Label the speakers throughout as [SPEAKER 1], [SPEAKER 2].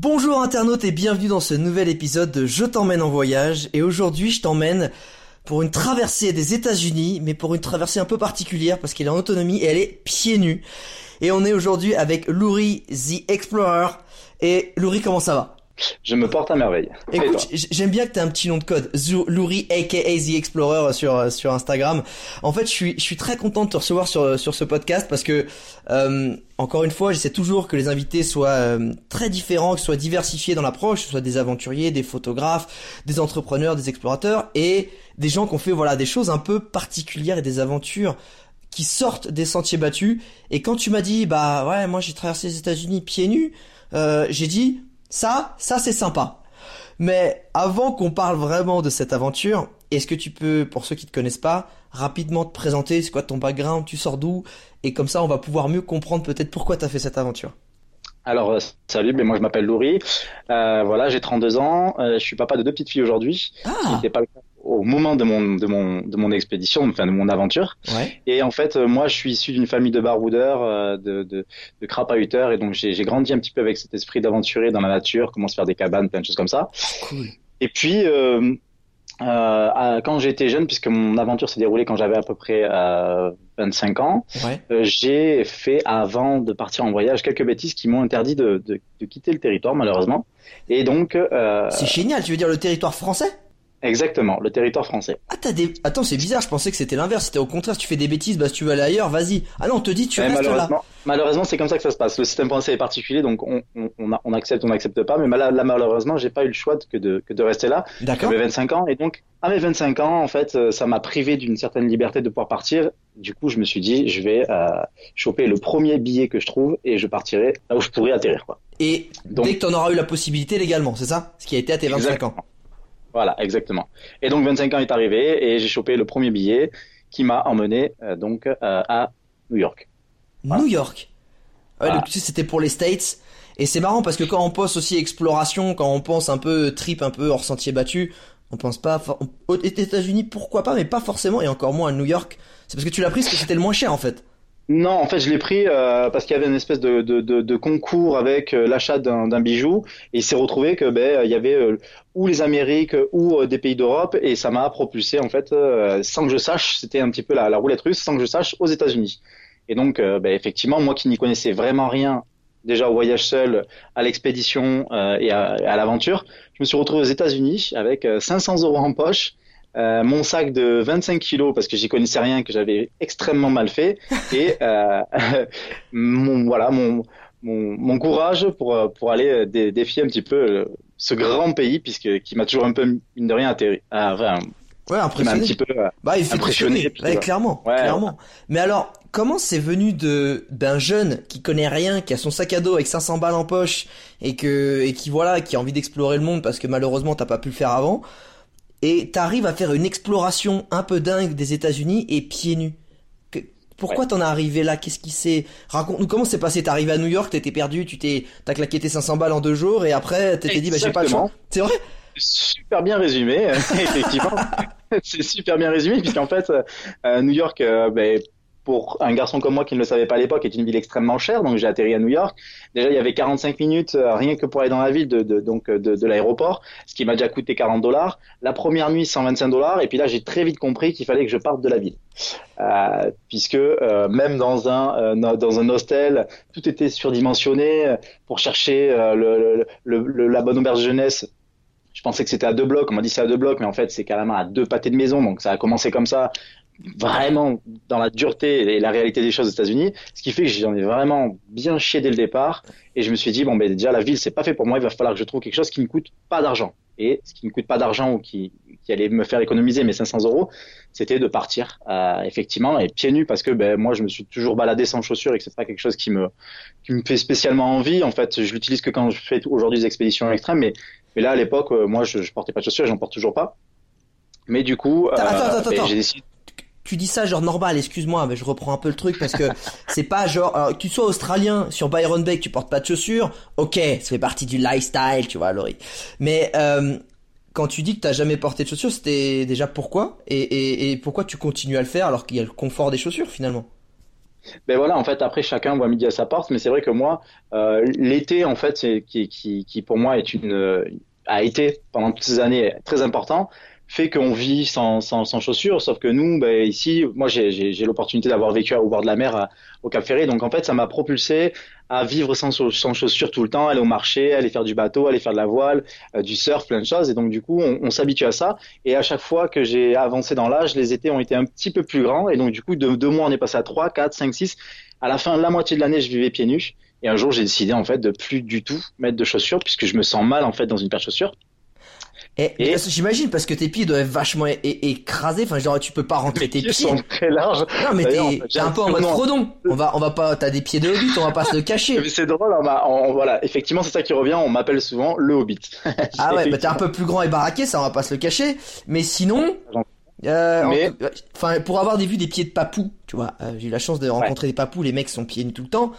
[SPEAKER 1] Bonjour internautes et bienvenue dans ce nouvel épisode de Je t'emmène en voyage. Et aujourd'hui je t'emmène pour une traversée des États-Unis mais pour une traversée un peu particulière parce qu'elle est en autonomie et elle est pieds nus. Et on est aujourd'hui avec Louri the Explorer. Et Louri comment ça va?
[SPEAKER 2] Je me porte à merveille.
[SPEAKER 1] Écoute, j'aime bien que tu un petit nom de code, Louri aka The Explorer sur sur Instagram. En fait, je suis je suis très content de te recevoir sur sur ce podcast parce que euh, encore une fois, j'essaie toujours que les invités soient euh, très différents, que soient diversifiés dans l'approche, que ce soit des aventuriers, des photographes, des entrepreneurs, des explorateurs et des gens qui ont fait voilà des choses un peu particulières et des aventures qui sortent des sentiers battus. Et quand tu m'as dit bah ouais, moi j'ai traversé les États-Unis pieds nus, euh, j'ai dit ça, ça c'est sympa. Mais avant qu'on parle vraiment de cette aventure, est-ce que tu peux, pour ceux qui te connaissent pas, rapidement te présenter, c'est quoi ton background, tu sors d'où, et comme ça on va pouvoir mieux comprendre peut-être pourquoi tu as fait cette aventure.
[SPEAKER 2] Alors, euh, salut, ben, moi je m'appelle Louri. Euh, voilà, j'ai 32 ans. Euh, je suis papa de deux petites filles aujourd'hui, ce
[SPEAKER 1] Ah,
[SPEAKER 2] n'était pas le cas au moment de mon, de mon, de mon expédition, enfin de mon aventure.
[SPEAKER 1] ouais.
[SPEAKER 2] Et en fait, euh, moi je suis issu d'une famille de baroudeurs, euh, de, de, de crapahuteurs, et donc j'ai grandi un petit peu avec cet esprit d'aventurier dans la nature, comment se faire des cabanes, plein de choses comme ça.
[SPEAKER 1] Cool.
[SPEAKER 2] Et puis, euh, euh, quand j'étais jeune, puisque mon aventure s'est déroulée quand j'avais à peu près euh, 25 ans,
[SPEAKER 1] Ouais.
[SPEAKER 2] Euh, j'ai fait, avant de partir en voyage, quelques bêtises qui m'ont interdit de, de, de quitter le territoire, malheureusement. Et donc,
[SPEAKER 1] C'est génial, tu veux dire le territoire français?
[SPEAKER 2] Exactement, le territoire français.
[SPEAKER 1] Ah t'as des... Attends, c'est bizarre, je pensais que c'était l'inverse, c'était au contraire, si tu fais des bêtises, bah si tu veux aller ailleurs, vas-y. Ah non, on te dit tu
[SPEAKER 2] Ouais,
[SPEAKER 1] restes là.
[SPEAKER 2] malheureusement, malheureusement, c'est comme ça que ça se passe. Le système français est particulier, donc on, on, on, accepte, on n'accepte pas. Mais là, là, malheureusement, j'ai pas eu le choix de- que de, que de rester là.
[SPEAKER 1] D'accord
[SPEAKER 2] J'avais 25 ans, et donc, à mes 25 ans, en fait, euh, ça m'a privé d'une certaine liberté de pouvoir partir. Du coup, je me suis dit, je vais euh, choper le premier billet que je trouve et je partirai là où je pourrais atterrir, quoi.
[SPEAKER 1] Et
[SPEAKER 2] Donc-
[SPEAKER 1] dès que t'en auras eu la possibilité légalement, c'est ça? Ce qui a été à tes 25 ans.
[SPEAKER 2] Voilà, exactement. Et donc 25 ans est arrivé et j'ai chopé le premier billet qui m'a emmené euh, donc euh, à New York. Voilà.
[SPEAKER 1] New York. Ouais,
[SPEAKER 2] Voilà.
[SPEAKER 1] c'était pour les States. Et c'est marrant parce que quand on pense aussi exploration, quand on pense un peu trip, un peu hors sentier battu, on pense pas aux États-Unis, pourquoi pas, mais pas forcément, et encore moins à New York. C'est parce que tu l'as pris parce que c'était le moins cher en fait.
[SPEAKER 2] Non, en fait, je l'ai pris euh, parce qu'il y avait une espèce de, de, de, de concours avec euh, l'achat d'un bijou et il s'est retrouvé que ben il y avait euh, ou les Amériques ou euh, des pays d'Europe et ça m'a propulsé en fait euh, sans que je sache, c'était un petit peu la, roulette russe, sans que je sache aux États-Unis. Et donc, ben, effectivement, moi qui n'y connaissais vraiment rien déjà au voyage seul, à l'expédition et à, à l'aventure, je me suis retrouvé aux États-Unis avec euh, 500 euros en poche. Euh, mon sac de 25 kilos parce que j'y connaissais rien que j'avais extrêmement mal fait et euh, mon voilà mon, mon mon courage pour euh, pour aller euh, dé- défier un petit peu euh, ce grand pays puisque qui m'a toujours un peu mine de rien atterri enfin,
[SPEAKER 1] Ouais,
[SPEAKER 2] m'a un
[SPEAKER 1] impressionné.
[SPEAKER 2] petit peu
[SPEAKER 1] Bah, il fait
[SPEAKER 2] impressionné, puis
[SPEAKER 1] Ouais, clairement, clairement. Mais alors, comment c'est venu de d'un jeune qui connaît rien, qui a son sac à dos avec 500 balles en poche et que et qui voilà, qui a envie d'explorer le monde parce que malheureusement t'as pas pu le faire avant, et t'arrives à faire une exploration un peu dingue des États-Unis et pieds nus. Que- Pourquoi t'en es arrivé là? Qu'est-ce qui s'est Raconte-nous comment c'est passé? T'es arrivé à New York, t'étais perdu, tu t'es t'as claqué tes 500 balles en deux jours et après t'étais dit bah j'ai pas le choix. C'est vrai?
[SPEAKER 2] Super bien résumé effectivement c'est super bien résumé puisqu'en fait euh, New York euh, ben, pour un garçon comme moi qui ne le savait pas à l'époque est une ville extrêmement chère donc j'ai atterri à New York déjà il y avait 45 minutes euh, rien que pour aller dans la ville de, donc de, de l'aéroport ce qui m'a déjà coûté 40 dollars la première nuit 125 dollars et puis là j'ai très vite compris qu'il fallait que je parte de la ville euh, puisque euh, même dans un euh, dans un hostel tout était surdimensionné pour chercher euh, la bonne auberge jeunesse je pensais que c'était à deux blocs. On m'a dit c'est à deux blocs, mais en fait c'est carrément à deux pâtés de maison. Donc ça a commencé comme ça, vraiment dans la dureté et la réalité des choses aux États-Unis. Ce qui fait que j'en ai vraiment bien chié dès le départ. Et je me suis dit bon ben déjà la ville c'est pas fait pour moi. Il va falloir que je trouve quelque chose qui ne coûte pas d'argent. Et ce qui ne coûte pas d'argent ou qui, qui allait me faire économiser mes 500 euros, c'était de partir euh, effectivement et pieds nus parce que ben moi je me suis toujours baladé sans chaussures et que c'est pas quelque chose qui me qui me fait spécialement envie. En fait, je l'utilise que quand je fais aujourd'hui des expéditions extrêmes, mais mais là à l'époque euh, moi je, je portais pas de chaussures et j'en porte toujours pas. Mais du coup, euh, ben, j'ai décidé
[SPEAKER 1] tu dis ça genre normal, excuse-moi, mais je reprends un peu le truc parce que c'est pas genre alors, que tu sois australien sur Byron Bay, que tu portes pas de chaussures, ok, ça fait partie du lifestyle, tu vois, Laurie. Mais euh, quand tu dis que t'as jamais porté de chaussures, c'était déjà pourquoi et, et, et pourquoi tu continues à le faire alors qu'il y a le confort des chaussures finalement?
[SPEAKER 2] Ben voilà, en fait, après chacun voit midi à sa porte, mais c'est vrai que moi, euh, l'été, en fait, qui, qui, qui pour moi est une euh, a été pendant toutes ces années très important, fait qu'on vit sans, sans, sans chaussures. Sauf que nous, ben ici, moi, j'ai l'opportunité d'avoir vécu au bord de la mer au Cap Ferré, donc en fait, ça m'a propulsé à vivre sans, sans chaussures tout le temps, aller au marché, aller faire du bateau, aller faire de la voile, euh, du surf, plein de choses. Et donc du coup, on, on s'habitue à ça. Et à chaque fois que j'ai avancé dans l'âge, les étés ont été un petit peu plus grands. Et donc du coup, de deux mois, on est passé à trois, quatre, cinq, six. À la fin, la moitié de l'année, je vivais pieds nus. Et un jour, j'ai décidé en fait de plus du tout mettre de chaussures puisque je me sens mal en fait dans une paire de chaussures.
[SPEAKER 1] Et,
[SPEAKER 2] Et-
[SPEAKER 1] mais j'imagine parce que tes pieds doivent être vachement écrasés. Enfin, genre tu peux pas rentrer tes
[SPEAKER 2] pieds sont très larges.
[SPEAKER 1] Non mais t'es un peu en mode Frodon. On va on va pas. T'as des pieds de hobbit, on va pas se le cacher.
[SPEAKER 2] C'est drôle, on m'a- on- voilà, effectivement, c'est ça qui revient. On m'appelle souvent le Hobbit.
[SPEAKER 1] Ah ouais, bah t'es un peu plus grand et baraqué, ça on va pas se le cacher. Mais sinon, euh,
[SPEAKER 2] Mais-
[SPEAKER 1] enfin pour avoir des vues des pieds de papou, tu vois, euh, j'ai eu la chance de rencontrer des papous, les mecs sont pieds nus tout le temps.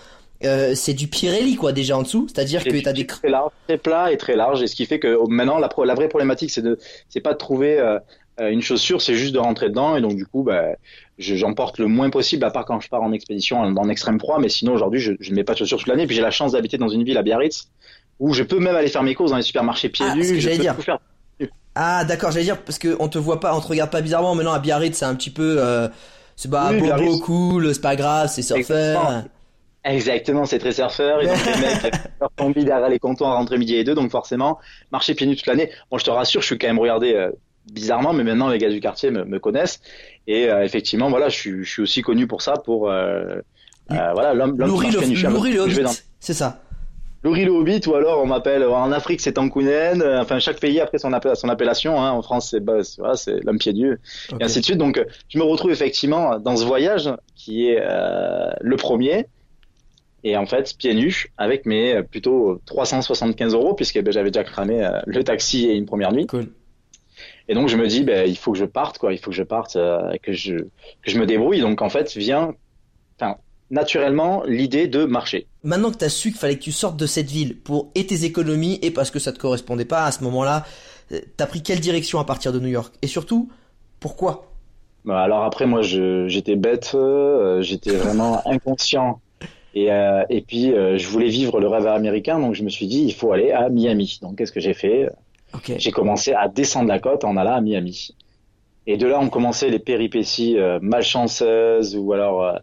[SPEAKER 1] Euh, c'est du Pirelli quoi déjà en dessous, c'est-à-dire que t'as
[SPEAKER 2] puis,
[SPEAKER 1] des
[SPEAKER 2] très large, très plat et très large, et ce qui fait que maintenant la, pro- la vraie problématique, c'est de, c'est pas de trouver euh, euh, une chaussure, c'est juste de rentrer dedans, et donc du coup, bah, je- j'en porte le moins possible, à part quand je pars en expédition en, en extrême froid, mais sinon aujourd'hui, je, je ne mets pas de chaussures toute l'année, puis j'ai la chance d'habiter dans une ville à Biarritz où je peux même aller faire mes courses dans les supermarchés pieds
[SPEAKER 1] Ah,
[SPEAKER 2] nus. je peux
[SPEAKER 1] dire.
[SPEAKER 2] tout faire.
[SPEAKER 1] Ah d'accord, j'allais dire parce que on te voit pas, on te regarde pas bizarrement. Maintenant à Biarritz, c'est un petit peu, euh, c'est bah
[SPEAKER 2] Oui,
[SPEAKER 1] bobo cool, c'est pas grave, c'est.
[SPEAKER 2] Exactement. Exactement, c'est très surfeur. Et donc les mecs leur tombent derrière les comptoirs entre midi et deux, donc forcément, marcher pieds nus toute l'année. Bon, je te rassure, je suis quand même regardé euh, bizarrement, mais maintenant les gars du quartier me, me connaissent. Et euh, effectivement, voilà, je suis, je suis aussi connu pour ça, pour euh, euh, voilà l'homme marche
[SPEAKER 1] le, Louri le hobbit,
[SPEAKER 2] dans-
[SPEAKER 1] c'est ça.
[SPEAKER 2] Louri le Hobbit, ou alors on m'appelle en Afrique c'est Tankounen. Enfin, chaque pays après son, appel- son appellation. Hein. En France, c'est bah, c'est voilà, c'est l'homme pieds nus
[SPEAKER 1] Ok.
[SPEAKER 2] et ainsi de suite. Donc, je me retrouve effectivement dans ce voyage qui est le premier. Et en fait, pieds nus, avec mes euh, plutôt 375 euros, puisque ben, j'avais déjà cramé euh, le taxi et une première nuit.
[SPEAKER 1] Cool.
[SPEAKER 2] Et donc, je me dis, ben, il faut que je parte, quoi. Il faut que je parte, euh, que je que je me débrouille. Donc, en fait, vient, enfin, naturellement, l'idée de marcher.
[SPEAKER 1] Maintenant que t'as su qu'il fallait que tu sortes de cette ville pour et tes économies et parce que ça te correspondait pas à ce moment-là, t'as pris quelle direction à partir de New York? Et surtout, pourquoi?
[SPEAKER 2] Bah, alors après, moi, j'étais bête, euh, j'étais vraiment inconscient. Et, euh, et puis, euh, je voulais vivre le rêve américain, donc je me suis dit, il faut aller à Miami. Donc, qu'est-ce que j'ai fait? J'ai commencé à descendre la côte en allant à Miami. Et de là, on commençait les péripéties euh, malchanceuses ou alors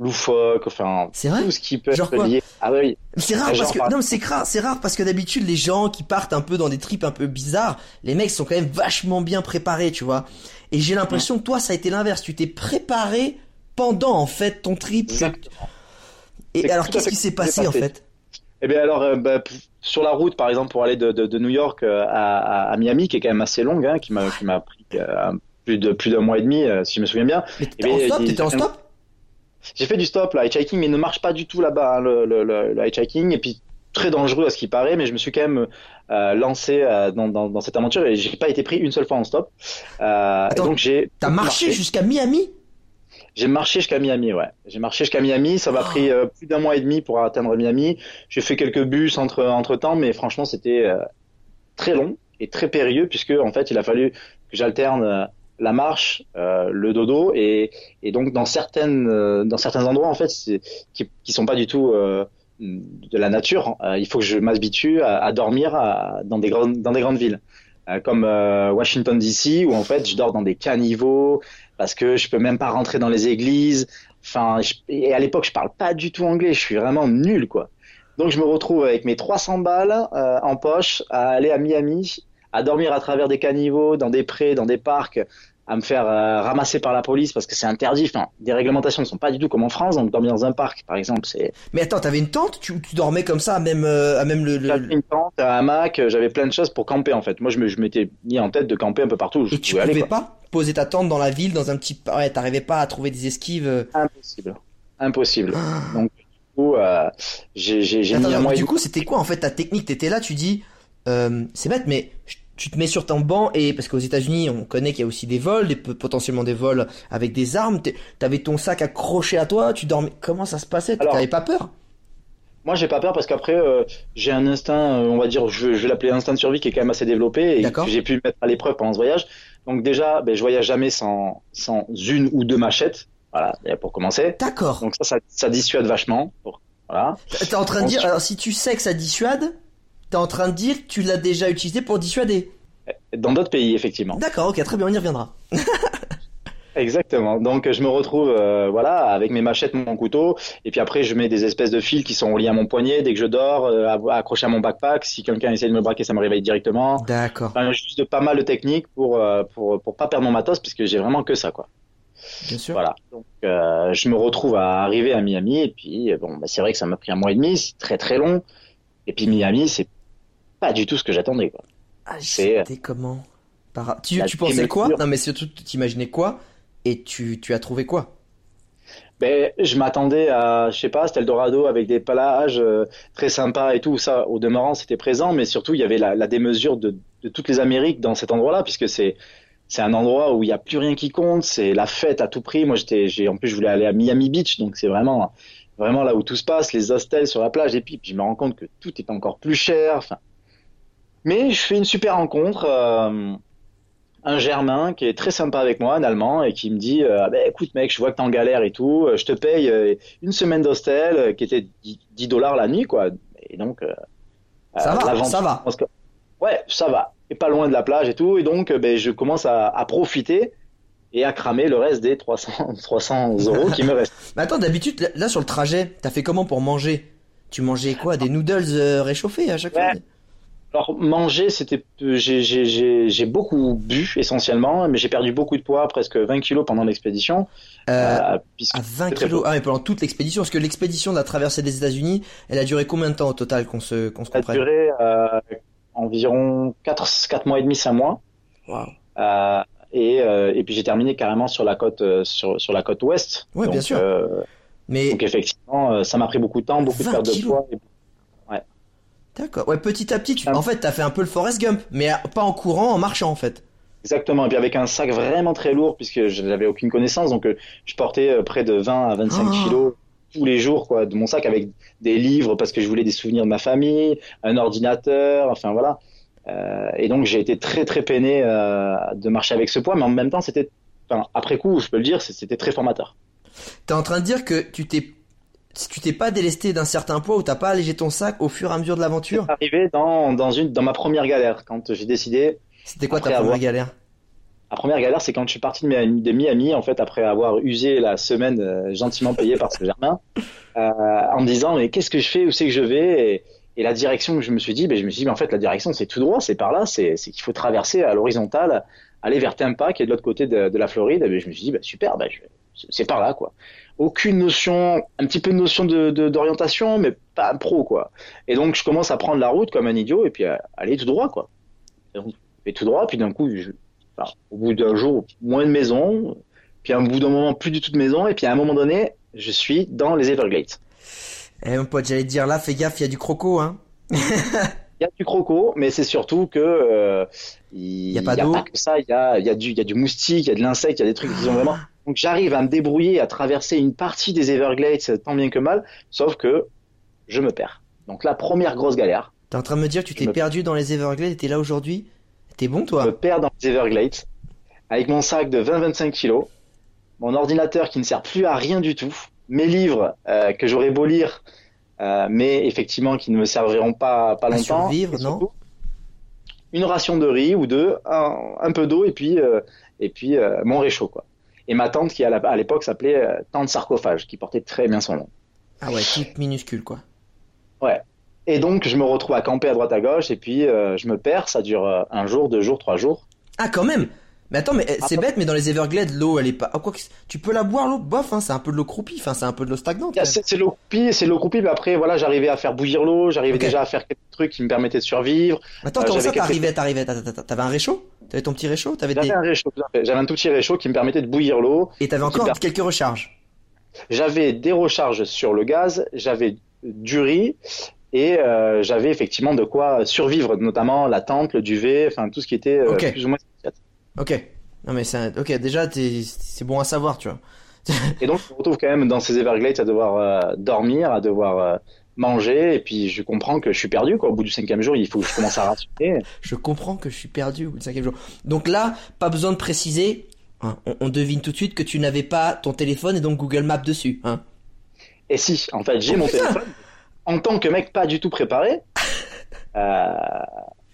[SPEAKER 2] loufoques, enfin,
[SPEAKER 1] vrai?
[SPEAKER 2] tout ce qui peut
[SPEAKER 1] Genre
[SPEAKER 2] être lié. Ah oui,
[SPEAKER 1] C'est rare parce que non c'est rare, c'est rare parce que d'habitude les gens qui partent un peu dans des trips un peu bizarres, les mecs sont quand même vachement bien préparés, tu vois. Et j'ai l'impression que toi ça a été l'inverse, tu t'es préparé pendant en fait ton trip.
[SPEAKER 2] exactement.
[SPEAKER 1] Et alors qu'est-ce qui s'est passé en fait?
[SPEAKER 2] Eh bien alors, euh, bah, sur la route, par exemple, pour aller de, de, de New York euh, à, à, à Miami, qui est quand même assez longue, hein, qui m'a pris euh, plus de plus d'un mois et demi, euh, si je me souviens bien.
[SPEAKER 1] Mais
[SPEAKER 2] Eh
[SPEAKER 1] t'étais en stop, t'étais en stop?
[SPEAKER 2] J'ai fait du stop, là, hitchhiking, mais il ne marche pas du tout là-bas, hein, le, le, le, le hitchhiking, et puis très dangereux à ce qui paraît, mais je me suis quand même lancé dans, dans, dans cette aventure et j'ai pas été pris une seule fois en stop.
[SPEAKER 1] Attends,
[SPEAKER 2] donc j'ai
[SPEAKER 1] T'as marché. jusqu'à Miami?
[SPEAKER 2] J'ai marché jusqu'à Miami, ouais. J'ai marché jusqu'à Miami. Ça m'a
[SPEAKER 1] Oh.
[SPEAKER 2] pris euh, plus d'un mois et demi pour atteindre Miami. J'ai fait quelques bus entre entre temps, mais franchement, c'était euh, très long et très périlleux puisque en fait, il a fallu que j'alterne euh, la marche, euh, le dodo et et donc dans certaines euh, dans certains endroits en fait, qui qui sont pas du tout euh, de la nature. Euh, il faut que je m'habitue à, à dormir à- dans des grandes dans des grandes villes. Euh, comme euh, Washington DC où en fait je dors dans des caniveaux parce que je peux même pas rentrer dans les églises. Enfin, je- et à l'époque, je parle pas du tout anglais. Je suis vraiment nul, quoi. Donc, je me retrouve avec mes 300 balles euh, en poche à aller à Miami à dormir à travers des caniveaux, dans des prés, dans des parcs, à me faire euh, ramasser par la police parce que c'est interdit. Enfin, des réglementations ne sont pas du tout comme en France. Donc dormir dans un parc, par exemple, c'est.
[SPEAKER 1] Mais attends, t'avais une tente? Tu, tu dormais comme ça, à même, euh, à même le. le-
[SPEAKER 2] J'avais une tente, un hamac, euh, j'avais plein de choses pour camper en fait. Moi, je me- je m'étais mis en tête de camper un peu partout. où Je
[SPEAKER 1] Et tu
[SPEAKER 2] pouvais aller,
[SPEAKER 1] pas poser ta tente dans la ville, dans un petit. Ouais, t'arrivais pas à trouver des esquives.
[SPEAKER 2] Impossible, impossible. Donc du coup, euh, j'ai j'ai mis un
[SPEAKER 1] du coup, c'était quoi en fait ta technique? T'étais là, tu dis, c'est bête, mais tu te mets sur ton banc et parce qu'aux États-Unis, on connaît qu'il y a aussi des vols, des, potentiellement des vols avec des armes. T'avais ton sac accroché à toi, tu dormais. Comment ça se passait? T'avais pas peur?
[SPEAKER 2] Moi, j'ai pas peur parce qu'après, euh, j'ai un instinct, euh, on va dire, je, je vais l'appeler instinct de survie, qui est quand même assez développé et que j'ai pu mettre à l'épreuve pendant ce voyage. Donc déjà, ben, je voyage jamais sans, sans une ou deux machettes, voilà, pour commencer.
[SPEAKER 1] D'accord.
[SPEAKER 2] Donc ça, ça, ça dissuade vachement. Voilà.
[SPEAKER 1] T'es en train de dire, alors si tu sais que ça dissuade, t'es en train de dire que tu l'as déjà utilisé pour dissuader.
[SPEAKER 2] Dans d'autres pays, effectivement.
[SPEAKER 1] D'accord, ok, très bien, on y reviendra.
[SPEAKER 2] Exactement. Donc je me retrouve, euh, voilà, avec mes machettes, mon couteau, et puis après je mets des espèces de fils qui sont reliés à mon poignet dès que je dors, euh, à- accrochés à mon backpack. Si quelqu'un essaie de me braquer, ça me réveille directement.
[SPEAKER 1] D'accord,
[SPEAKER 2] Enfin, juste de pas mal de techniques pour euh, pour pour pas perdre mon matos puisque j'ai vraiment que ça quoi.
[SPEAKER 1] bien sûr.
[SPEAKER 2] Voilà. Donc euh, je me retrouve à arriver à Miami et puis bon bah, c'est vrai que ça m'a pris un mois et demi, c'est très très long. Et puis Miami c'est pas du tout ce que j'attendais quoi.
[SPEAKER 1] Ah,
[SPEAKER 2] c'est-
[SPEAKER 1] j'étais comment? Par... Tu, tu pensais quoi? Non, mais surtout, tu t'imaginais quoi? Et tu, tu as trouvé quoi?
[SPEAKER 2] Ben je m'attendais à je sais pas, c'était Eldorado avec des plages euh, très sympas et tout ça. Au demeurant c'était présent, mais surtout il y avait la, la démesure de de toutes les Amériques dans cet endroit-là puisque c'est c'est un endroit où il y a plus rien qui compte, c'est la fête à tout prix. Moi j'étais j'ai en plus je voulais aller à Miami Beach donc c'est vraiment vraiment là où tout se passe, les hostels sur la plage et puis, puis je me rends compte que tout est encore plus cher. Enfin, mais je fais une super rencontre, euh, un Germain qui est très sympa avec moi, un Allemand, et qui me dit, euh, Ah ben, écoute mec, je vois que t'es en galère et tout, euh, je te paye une semaine d'hostel qui était 10 dollars la nuit quoi. Et donc euh,
[SPEAKER 1] Ça va, ça va.
[SPEAKER 2] que- Ouais, ça va. Et pas loin de la plage et tout, et donc ben je commence à, à profiter et à cramer le reste des 300 300 euros qui me restent.
[SPEAKER 1] Mais attends, d'habitude, là, là, sur le trajet, t'as fait comment pour manger? Tu mangeais quoi? Des noodles réchauffés à chaque
[SPEAKER 2] Ouais.
[SPEAKER 1] fois
[SPEAKER 2] Alors manger, c'était j'ai j'ai beaucoup bu essentiellement, mais j'ai perdu beaucoup de poids, presque 20 kilos pendant l'expédition.
[SPEAKER 1] euh,
[SPEAKER 2] euh,
[SPEAKER 1] À 20
[SPEAKER 2] c'est très
[SPEAKER 1] kilos. Ah, mais pendant toute l'expédition Parce que l'expédition de la traversée des États-Unis, elle a duré combien de temps au total qu'on se, qu'on se
[SPEAKER 2] Ça a
[SPEAKER 1] comprenne?
[SPEAKER 2] duré euh, environ 4 quatre mois et demi, 5 mois.
[SPEAKER 1] Waouh.
[SPEAKER 2] Euh, et euh, et puis j'ai terminé carrément sur la côte euh, sur sur la côte ouest.
[SPEAKER 1] Ouais,
[SPEAKER 2] donc,
[SPEAKER 1] bien sûr.
[SPEAKER 2] euh,
[SPEAKER 1] Mais
[SPEAKER 2] donc effectivement, euh, ça m'a pris beaucoup de temps, beaucoup de
[SPEAKER 1] 20
[SPEAKER 2] perte de poids. et-
[SPEAKER 1] d'accord. Ouais, petit à petit, tu...
[SPEAKER 2] Ah.
[SPEAKER 1] en fait, t'as fait un peu le Forrest Gump, mais pas en courant, en marchant en fait.
[SPEAKER 2] Exactement. Et puis avec un sac vraiment très lourd puisque je n'avais aucune connaissance, donc euh, je portais euh, près de 20 à 25
[SPEAKER 1] Oh.
[SPEAKER 2] kilos tous les jours quoi de mon sac avec des livres parce que je voulais des souvenirs de ma famille, un ordinateur, enfin voilà. Euh, et donc j'ai été très très peiné euh, de marcher avec ce poids, mais en même temps c'était, enfin après coup je peux le dire, c'était très formateur.
[SPEAKER 1] T'es en train de dire que tu t'es, tu t'es pas délesté d'un certain poids ou t'as pas allégé ton sac au fur et à mesure de l'aventure
[SPEAKER 2] arrivé dans dans une dans ma première galère quand j'ai décidé.
[SPEAKER 1] C'était quoi ta première
[SPEAKER 2] avoir-
[SPEAKER 1] galère?
[SPEAKER 2] La première galère, c'est quand je suis parti de Miami, en fait, après avoir usé la semaine euh, gentiment payée par ce Germain, euh, en me disant, mais qu'est-ce que je fais, où c'est que je vais? Et, et la direction que je me suis dit, ben, je me suis dit, mais en fait, la direction, c'est tout droit, c'est par là, c'est qu'il faut traverser à l'horizontale, aller vers Tampa, qui est de l'autre côté de, de la Floride. Et ben, je me suis dit, ben, super, ben, je- c'est par là, quoi. Aucune notion, un petit peu de notion de de- d'orientation, mais pas un pro, quoi. Et donc, je commence à prendre la route comme un idiot et puis à aller tout droit, quoi. Et donc, tout droit, puis d'un coup, je, Enfin, au bout d'un jour, moins de maison, puis à un bout d'un moment, plus du tout de maison, et puis à un moment donné, je suis dans les Everglades.
[SPEAKER 1] Eh mon pote, j'allais te dire là, fais gaffe, il y a du croco, hein.
[SPEAKER 2] Il y a du croco, mais c'est surtout que euh, il
[SPEAKER 1] Y a pas d'eau.
[SPEAKER 2] que ça, il y a, y a du, y a du moustique, il y a de l'insecte, il y a des trucs qui sont vraiment. Donc j'arrive à me débrouiller, à traverser une partie des Everglades tant bien que mal, sauf que je me perds. Donc la première grosse galère,
[SPEAKER 1] T'es en train de me dire que tu t'es
[SPEAKER 2] me-
[SPEAKER 1] perdu dans les Everglades et t'es là aujourd'hui? T'es bon
[SPEAKER 2] je me
[SPEAKER 1] toi
[SPEAKER 2] perds dans les Everglades avec mon sac de 20-25 kilos, mon ordinateur qui ne sert plus à rien du tout, mes livres euh, que j'aurais beau lire, euh, mais effectivement qui ne me serviront pas pas
[SPEAKER 1] À
[SPEAKER 2] longtemps.
[SPEAKER 1] survivre, non?
[SPEAKER 2] Une ration de riz ou deux, un, un peu d'eau et puis euh, et puis mon réchaud quoi. Et ma tante qui à l'époque s'appelait euh, tante sarcophage, qui portait très bien son nom.
[SPEAKER 1] Ah ouais, toute minuscule quoi.
[SPEAKER 2] Ouais. Et donc, je me retrouve à camper à droite à gauche, et puis euh, je me perds. Ça dure euh, un jour, deux jours, trois jours.
[SPEAKER 1] Ah, quand même. Mais attends, mais eh, c'est bête, mais dans les Everglades, l'eau, elle est pas. Ah, quoi que... Tu peux la boire, l'eau? Bof, hein, c'est un peu de l'eau croupie, enfin, c'est un peu de l'eau stagnante.
[SPEAKER 2] Ah, C'est l'eau croupie, c'est l'eau croupie, mais après, voilà, j'arrivais à faire bouillir l'eau, j'arrivais déjà à faire quelques trucs qui me permettaient de survivre.
[SPEAKER 1] Attends,
[SPEAKER 2] Euh,
[SPEAKER 1] comment ça
[SPEAKER 2] quelques-
[SPEAKER 1] t'arrivais, t'arrivais t'as- t'as- T'avais un réchaud? T'avais ton petit réchaud?
[SPEAKER 2] J'avais
[SPEAKER 1] des...
[SPEAKER 2] un réchaud, j'avais un tout petit réchaud qui me permettait de bouillir l'eau.
[SPEAKER 1] Et t'avais encore quelques recharges.
[SPEAKER 2] J'avais des recharges sur le gaz, j'avais du riz et euh, j'avais effectivement de quoi survivre, notamment la tente, le duvet, enfin tout ce qui était euh, plus ou moins.
[SPEAKER 1] Ok. Non, mais ok, déjà, t'es- c'est bon à savoir, tu vois.
[SPEAKER 2] Et donc je me retrouve quand même dans ces Everglades à devoir euh, dormir, à devoir manger, et puis je comprends que je suis perdu quoi. Au bout du cinquième jour, il faut que je commence à rationner.
[SPEAKER 1] Je comprends que je suis perdu au bout du cinquième jour. Donc là, pas besoin de préciser. hein, on, on devine tout de suite que tu n'avais pas ton téléphone et donc Google Maps dessus. Hein.
[SPEAKER 2] Et si, en fait, j'ai
[SPEAKER 1] Oh,
[SPEAKER 2] mon
[SPEAKER 1] putain.
[SPEAKER 2] téléphone. En tant que mec pas du tout préparé, euh,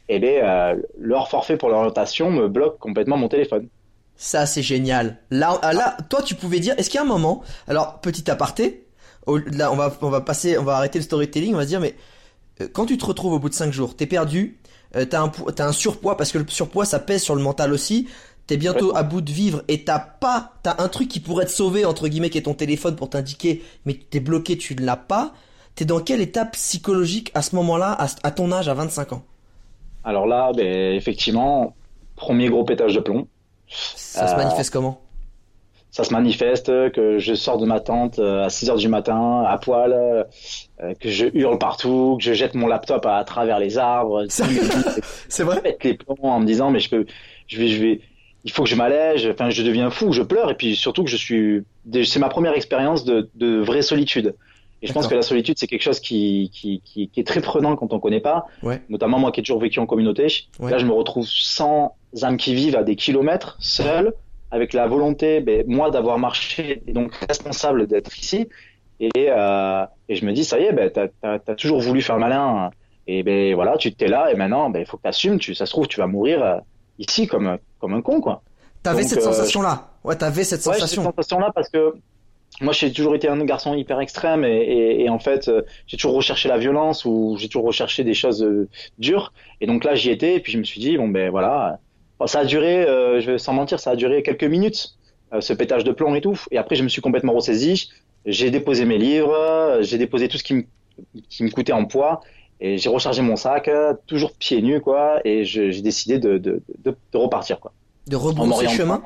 [SPEAKER 2] eh bien, euh, leur forfait pour l'orientation me bloque complètement mon téléphone.
[SPEAKER 1] Ça, c'est génial. Là, ah, là, toi, tu pouvais dire. Est-ce qu'il y a un moment Alors, petit aparté. Au- Là, on va, on va passer, on va arrêter le storytelling. On va se dire, mais euh, quand tu te retrouves au bout de 5 jours, t'es perdu, euh, t'as un, un surpoids parce que le surpoids, ça pèse sur le mental aussi. T'es bientôt à bout de vivre et t'as pas, t'as un truc qui pourrait te sauver entre guillemets qui est ton téléphone pour t'indiquer, mais t'es bloqué, tu ne l'as pas. T'es dans quelle étape psychologique à ce moment-là, à, à ton âge, à 25 ans?
[SPEAKER 2] Alors là, ben, effectivement, premier gros pétage de plomb.
[SPEAKER 1] Ça se
[SPEAKER 2] Euh,
[SPEAKER 1] manifeste comment?
[SPEAKER 2] Ça se manifeste que je sors de ma tente euh, à 6 heures du matin, à poil, euh, que je hurle partout, que je jette mon laptop à, travers les arbres,
[SPEAKER 1] C'est vrai
[SPEAKER 2] pète les plombs en me disant mais je peux, je vais, je vais, il faut que je m'allège. Enfin, je deviens fou, je pleure et puis surtout que je suis, c'est ma première expérience de, de vraie solitude. Et je pense que la solitude c'est quelque chose qui, qui, qui, qui est très prenant quand on connaît pas.
[SPEAKER 1] Ouais.
[SPEAKER 2] Notamment moi qui ai toujours vécu en communauté.
[SPEAKER 1] Ouais.
[SPEAKER 2] Là, je me retrouve sans âme qui vivent à des kilomètres, seul, avec la volonté, ben, moi, d'avoir marché et donc responsable d'être ici. Et, euh, et je me dis, ça y est, ben, t'as, t'as toujours voulu faire malin. Et ben voilà, tu t'es là et maintenant, ben, il faut que t'assumes. Tu, ça se trouve, tu vas mourir euh, ici comme, comme un con, quoi.
[SPEAKER 1] T'avais cette
[SPEAKER 2] euh,
[SPEAKER 1] sensation-là Ouais, t'avais cette
[SPEAKER 2] Ouais, j'ai cette
[SPEAKER 1] sensation.
[SPEAKER 2] sensation-là parce que moi, j'ai toujours été un garçon hyper extrême et, et, et en fait, j'ai toujours recherché la violence ou j'ai toujours recherché des choses dures. Et donc là, j'y étais et puis je me suis dit, bon ben voilà, Bon, ça a duré, euh, je vais sans mentir, ça a duré quelques minutes, euh, ce pétage de plomb et tout. Et après, je me suis complètement ressaisi. J'ai déposé mes livres, j'ai déposé tout ce qui me, qui me coûtait en poids et j'ai rechargé mon sac, toujours pieds nus quoi. Et j'ai décidé de, de, de, de repartir quoi.
[SPEAKER 1] De rebrousser chemin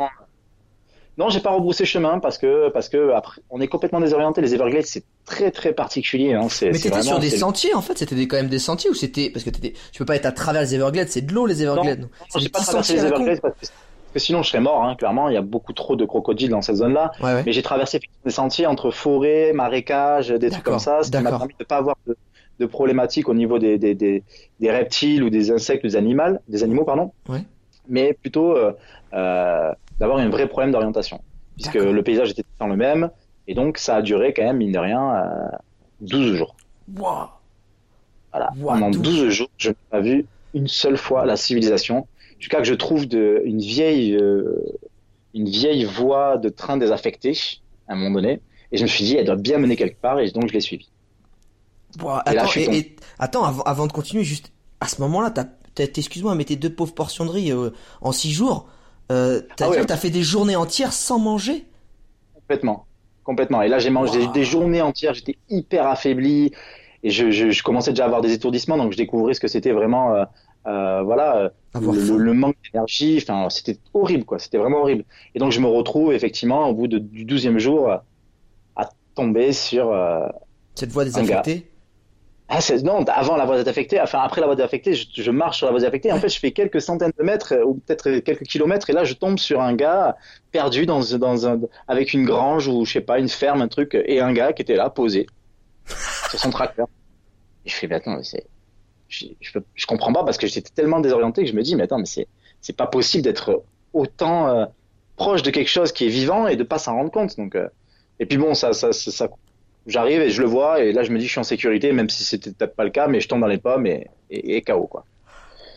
[SPEAKER 2] Non, j'ai pas rebroussé chemin parce que parce que après on est complètement désorienté. Les Everglades c'est très très particulier. Hein.
[SPEAKER 1] Mais
[SPEAKER 2] c'est
[SPEAKER 1] t'étais sur des sentiers en fait, c'était des- quand même des sentiers ou c'était parce que t'étais, tu peux pas être à travers les Everglades, c'est de l'eau les Everglades.
[SPEAKER 2] Non,
[SPEAKER 1] c'est
[SPEAKER 2] j'ai pas traversé les. Everglades parce que, parce que sinon je serais mort. Hein, clairement, il y a beaucoup trop de crocodiles dans cette zone-là.
[SPEAKER 1] Ouais ouais.
[SPEAKER 2] Mais j'ai traversé des sentiers entre forêts, marécages, des trucs comme ça, ce qui m'a permis de pas avoir de, de problématiques au niveau des, des, des, des reptiles ou des insectes, des animaux, des animaux pardon.
[SPEAKER 1] Ouais.
[SPEAKER 2] Mais plutôt euh, euh, d'avoir un vrai problème d'orientation, puisque le paysage était tout le même, et donc ça a duré quand même mine de rien euh, 12 jours.
[SPEAKER 1] Waouh.
[SPEAKER 2] Voilà. Pendant
[SPEAKER 1] 12.
[SPEAKER 2] 12 jours, je n'ai pas vu une seule fois la civilisation, jusqu'à que je trouve de, une vieille, euh, une vieille voie de train désaffectée à un moment donné, et je me suis dit, elle doit bien mener quelque part, et donc je l'ai suivie. Là,
[SPEAKER 1] Attends, et- et- avant, avant de continuer, juste à ce moment-là, excuse-moi, mais tes deux pauvres portions de riz euh, en six jours, euh, t'as
[SPEAKER 2] Ah ouais.
[SPEAKER 1] t'as fait des journées entières sans manger?
[SPEAKER 2] Complètement, complètement. Et là, j'ai mangé
[SPEAKER 1] Wow.
[SPEAKER 2] des, journées entières, j'étais hyper affaibli, et je, je, je commençais déjà à avoir des étourdissements, donc je découvrais ce que c'était vraiment, euh, euh, voilà, le, manque d'énergie, enfin, c'était horrible, quoi. C'était vraiment horrible. Et donc, je me retrouve effectivement au bout de, du douzième jour à tomber sur.
[SPEAKER 1] Cette voie désaffectée.
[SPEAKER 2] Ah, c'est, non, avant la voie désaffectée, enfin, après la voie désaffectée, je, je marche sur la voie désaffectée. En fait, je fais quelques centaines de mètres, euh, ou peut-être quelques kilomètres, et là, je tombe sur un gars perdu dans, dans un, avec une grange ou, je sais pas, une ferme, un truc, et un gars qui était là, posé, sur son tracteur. Et je fais, mais attends, mais c'est, je, je, peux- je comprends pas parce que j'étais tellement désorienté que je me dis, mais attends, mais c'est, c'est pas possible d'être autant euh, proche de quelque chose qui est vivant et de pas s'en rendre compte. Donc, euh, et puis bon, ça, ça, ça, ça- j'arrive et je le vois et là je me dis je suis en sécurité, même si c'était peut-être pas le cas, mais je tombe dans les pommes et, et, et KO quoi.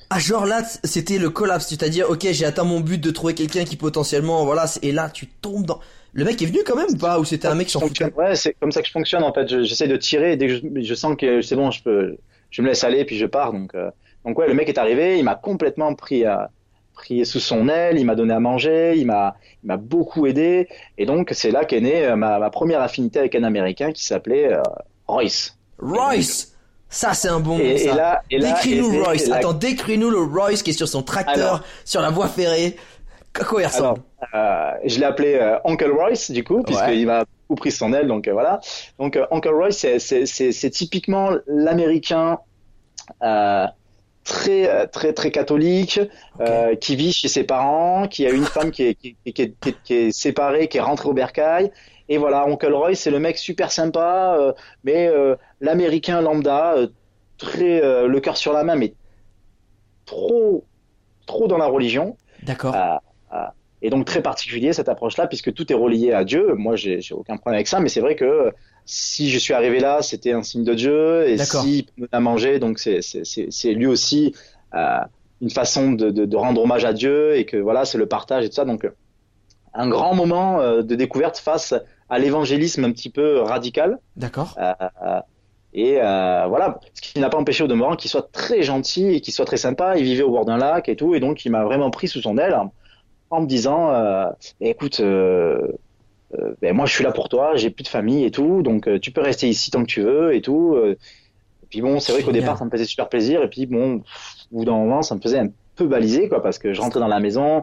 [SPEAKER 1] Ah genre là, c'était le collapse. Dit, ok, j'ai atteint mon but de trouver quelqu'un qui potentiellement, voilà, et là tu tombes dans. Le mec est venu quand même ou pas? Ou c'était un mec qui s'en foutait?
[SPEAKER 2] Ouais, c'est comme ça que je fonctionne en fait. Je- J'essaie de tirer et dès que je, je sens que c'est bon, je peux, je me laisse aller puis je pars. Donc, euh, donc ouais, le mec est arrivé, il m'a complètement pris, à, pris sous son aile, il m'a donné à manger, il m'a, il m'a beaucoup aidé. Et donc c'est là qu'est née euh, ma, ma, première affinité avec un Américain qui s'appelait euh, Royce.
[SPEAKER 1] Royce. Ça, c'est un bon
[SPEAKER 2] et,
[SPEAKER 1] nom, ça.
[SPEAKER 2] Et là, et là,
[SPEAKER 1] décris-nous
[SPEAKER 2] et-
[SPEAKER 1] Royce.
[SPEAKER 2] là-
[SPEAKER 1] Attends, décris-nous le Royce qui est sur son tracteur,
[SPEAKER 2] Alors.
[SPEAKER 1] sur la voie ferrée. À quoi il ressemble?
[SPEAKER 2] Euh, je l'ai appelé euh, Uncle Royce du coup, puisqu'il m'a beaucoup pris son aile, donc euh, voilà. Donc Uncle Royce, c'est- c'est c'est- c'est typiquement l'Américain très euh, très très catholique, euh, qui vit chez ses parents, qui a une femme qui est qui, qui- est, qui est- qui est séparée, qui est rentrée au bercail. Et voilà, Uncle Royce, c'est le mec super sympa, euh, mais euh, l'Américain lambda, euh, très euh, le cœur sur la main, mais trop trop dans la religion.
[SPEAKER 1] D'accord.
[SPEAKER 2] Et donc très particulier cette approche-là, puisque tout est relié à Dieu. Moi, j'ai j'ai aucun problème avec ça, mais c'est vrai que si je suis arrivé là, c'était un signe de Dieu, et si on a mangé, donc c'est lui aussi euh, une façon de, de, de rendre hommage à Dieu, et que voilà, c'est le partage et tout ça. Donc euh, un grand moment euh, de découverte face à l'évangélisme un petit peu radical.
[SPEAKER 1] D'accord.
[SPEAKER 2] Euh, et voilà, ce qui n'a pas empêché au demeurant qu'il soit très gentil et qu'il soit très sympa. Il vivait au bord d'un lac et tout, et donc il m'a vraiment pris sous son aile en, me disant écoute, ben, moi je suis là pour toi, j'ai plus de famille et tout, donc euh, tu peux rester ici tant que tu veux et tout. euh. Et puis bon, c'est vrai qu'au départ ça me faisait super plaisir, et puis bon, pff, au bout d'un moment ça me faisait un peu baliser quoi, parce que je rentrais dans la maison,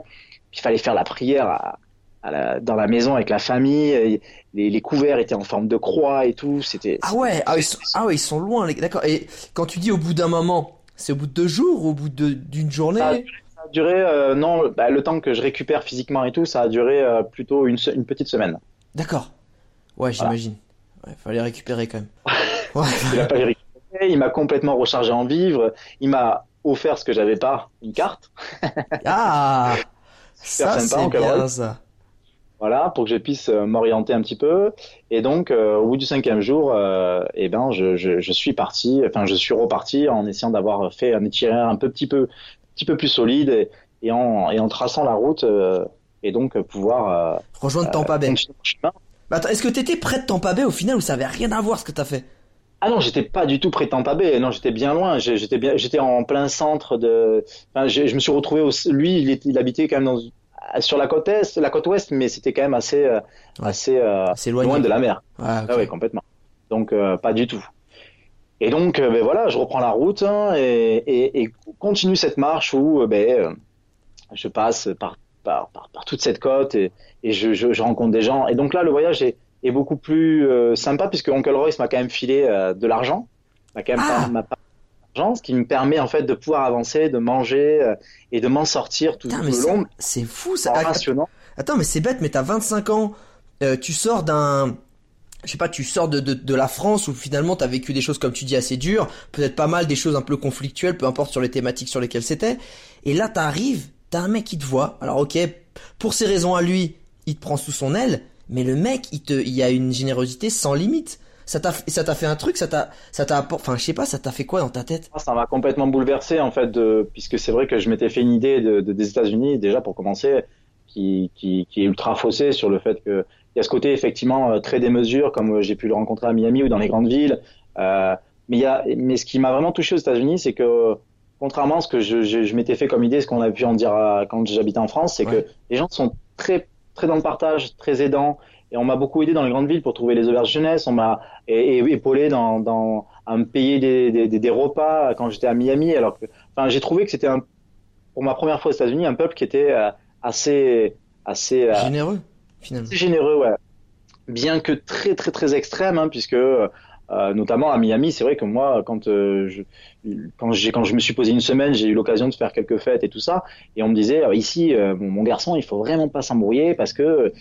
[SPEAKER 2] puis il fallait faire la prière à, à la- dans la maison avec la famille, les, les couverts étaient en forme de croix et tout, c'était
[SPEAKER 1] Ah ouais, ah, ils sont, ah ouais, ils sont loin, d'accord. Et quand tu dis au bout d'un moment, c'est au bout de deux jours, au bout d'une journée?
[SPEAKER 2] Ça a Ça a duré, euh, non, bah, le temps que je récupère physiquement et tout, ça a duré euh, plutôt une, une petite semaine.
[SPEAKER 1] D'accord. Ouais, j'imagine. Ouais, fallait récupérer quand même. Ouais.
[SPEAKER 2] Il a pas récupéré, il m'a complètement rechargé en vivres, il m'a offert ce que j'avais pas, une carte,
[SPEAKER 1] Ah,
[SPEAKER 2] Super
[SPEAKER 1] ça
[SPEAKER 2] sympa,
[SPEAKER 1] c'est bien ça.
[SPEAKER 2] voilà, pour que je puisse euh, m'orienter un petit peu. Et donc, euh, au bout du cinquième jour, euh, eh ben, je, je, je suis parti, enfin, je suis reparti en essayant d'avoir fait un itinéraire un peu, petit peu, petit peu plus solide et, et en, et en traçant la route, euh, et donc euh, pouvoir euh,
[SPEAKER 1] Rejoindre Tampa Bay. attends, est-ce que t'étais près de Tampa Bay au final ou ça avait rien à voir ce que t'as fait?
[SPEAKER 2] Ah non, j'étais pas du tout près de Tampa Bay. Non, j'étais bien loin. J'étais bien, j'étais en plein centre de. Enfin, je me suis retrouvé au... Lui, il, habitait quand même dans... sur la côte est, la côte ouest, mais c'était quand même assez,
[SPEAKER 1] Ouais.
[SPEAKER 2] assez euh, loin de la mer.
[SPEAKER 1] Ah.
[SPEAKER 2] Ah oui, complètement. Donc euh, pas du tout. Et donc, euh, ben voilà, je reprends la route hein, et, et, et continue cette marche où euh, ben, euh, je passe par, par, par, par toute cette côte et, et je, je, je rencontre des gens. Et donc là, le voyage est, est beaucoup plus euh, sympa puisque Uncle Royce m'a quand même filé euh, de l'argent, m'a quand même
[SPEAKER 1] Ah.
[SPEAKER 2] pas, d'argent, ce qui me permet en fait de pouvoir avancer, de manger euh, et de m'en sortir tout,
[SPEAKER 1] Putain,
[SPEAKER 2] tout le
[SPEAKER 1] c'est-
[SPEAKER 2] long.
[SPEAKER 1] c'est fou ça.
[SPEAKER 2] en rationnant.
[SPEAKER 1] Attends, mais c'est bête, mais t'as 25 ans, tu sors d'un, je sais pas, tu sors de, de, de la France où finalement t'as vécu des choses comme tu dis assez dures, peut-être pas mal des choses un peu conflictuelles, peu importe sur les thématiques sur lesquelles c'était. Et là t'arrives, t'as un mec qui te voit. Alors ok, pour ses raisons à lui, il te prend sous son aile, mais le mec, il te, il a une générosité sans limite. Ça t'a, ça t'a fait un truc, ça t'a, ça t'a enfin je sais pas, ça t'a fait quoi dans ta tête?
[SPEAKER 2] Moi, Ça m'a complètement bouleversé en fait, de, puisque c'est vrai que je m'étais fait une idée de- des États-Unis déjà pour commencer, qui, qui, qui est ultra faussée sur le fait que il y a ce côté effectivement euh, très démesure, comme euh, j'ai pu le rencontrer à Miami ou dans les grandes villes. Euh, mais il y a, mais ce qui m'a vraiment touché aux États-Unis, c'est que contrairement à ce que je, je, je m'étais fait comme idée, ce qu'on a pu en dire à- quand j'habitais en France, c'est
[SPEAKER 1] Ouais.
[SPEAKER 2] que les gens sont très très dans le partage, très aidants. Et on m'a beaucoup aidé dans les grandes villes pour trouver les auberges jeunesse. On m'a épaulé dans, dans, à me payer des, des, des, des repas quand j'étais à Miami. Alors que, enfin, j'ai trouvé que c'était pour ma première fois aux États-Unis, un peuple qui était assez, assez,
[SPEAKER 1] Généreux, finalement.
[SPEAKER 2] assez généreux, ouais. Bien que très, très, très extrême, hein, puisque, euh, notamment à Miami, c'est vrai que moi, quand, euh, je, quand j'ai, quand je me suis posé une semaine, j'ai eu l'occasion de faire quelques fêtes et tout ça, et on me disait, euh, ici, euh, mon, mon garçon, il faut vraiment pas s'embrouiller parce que euh,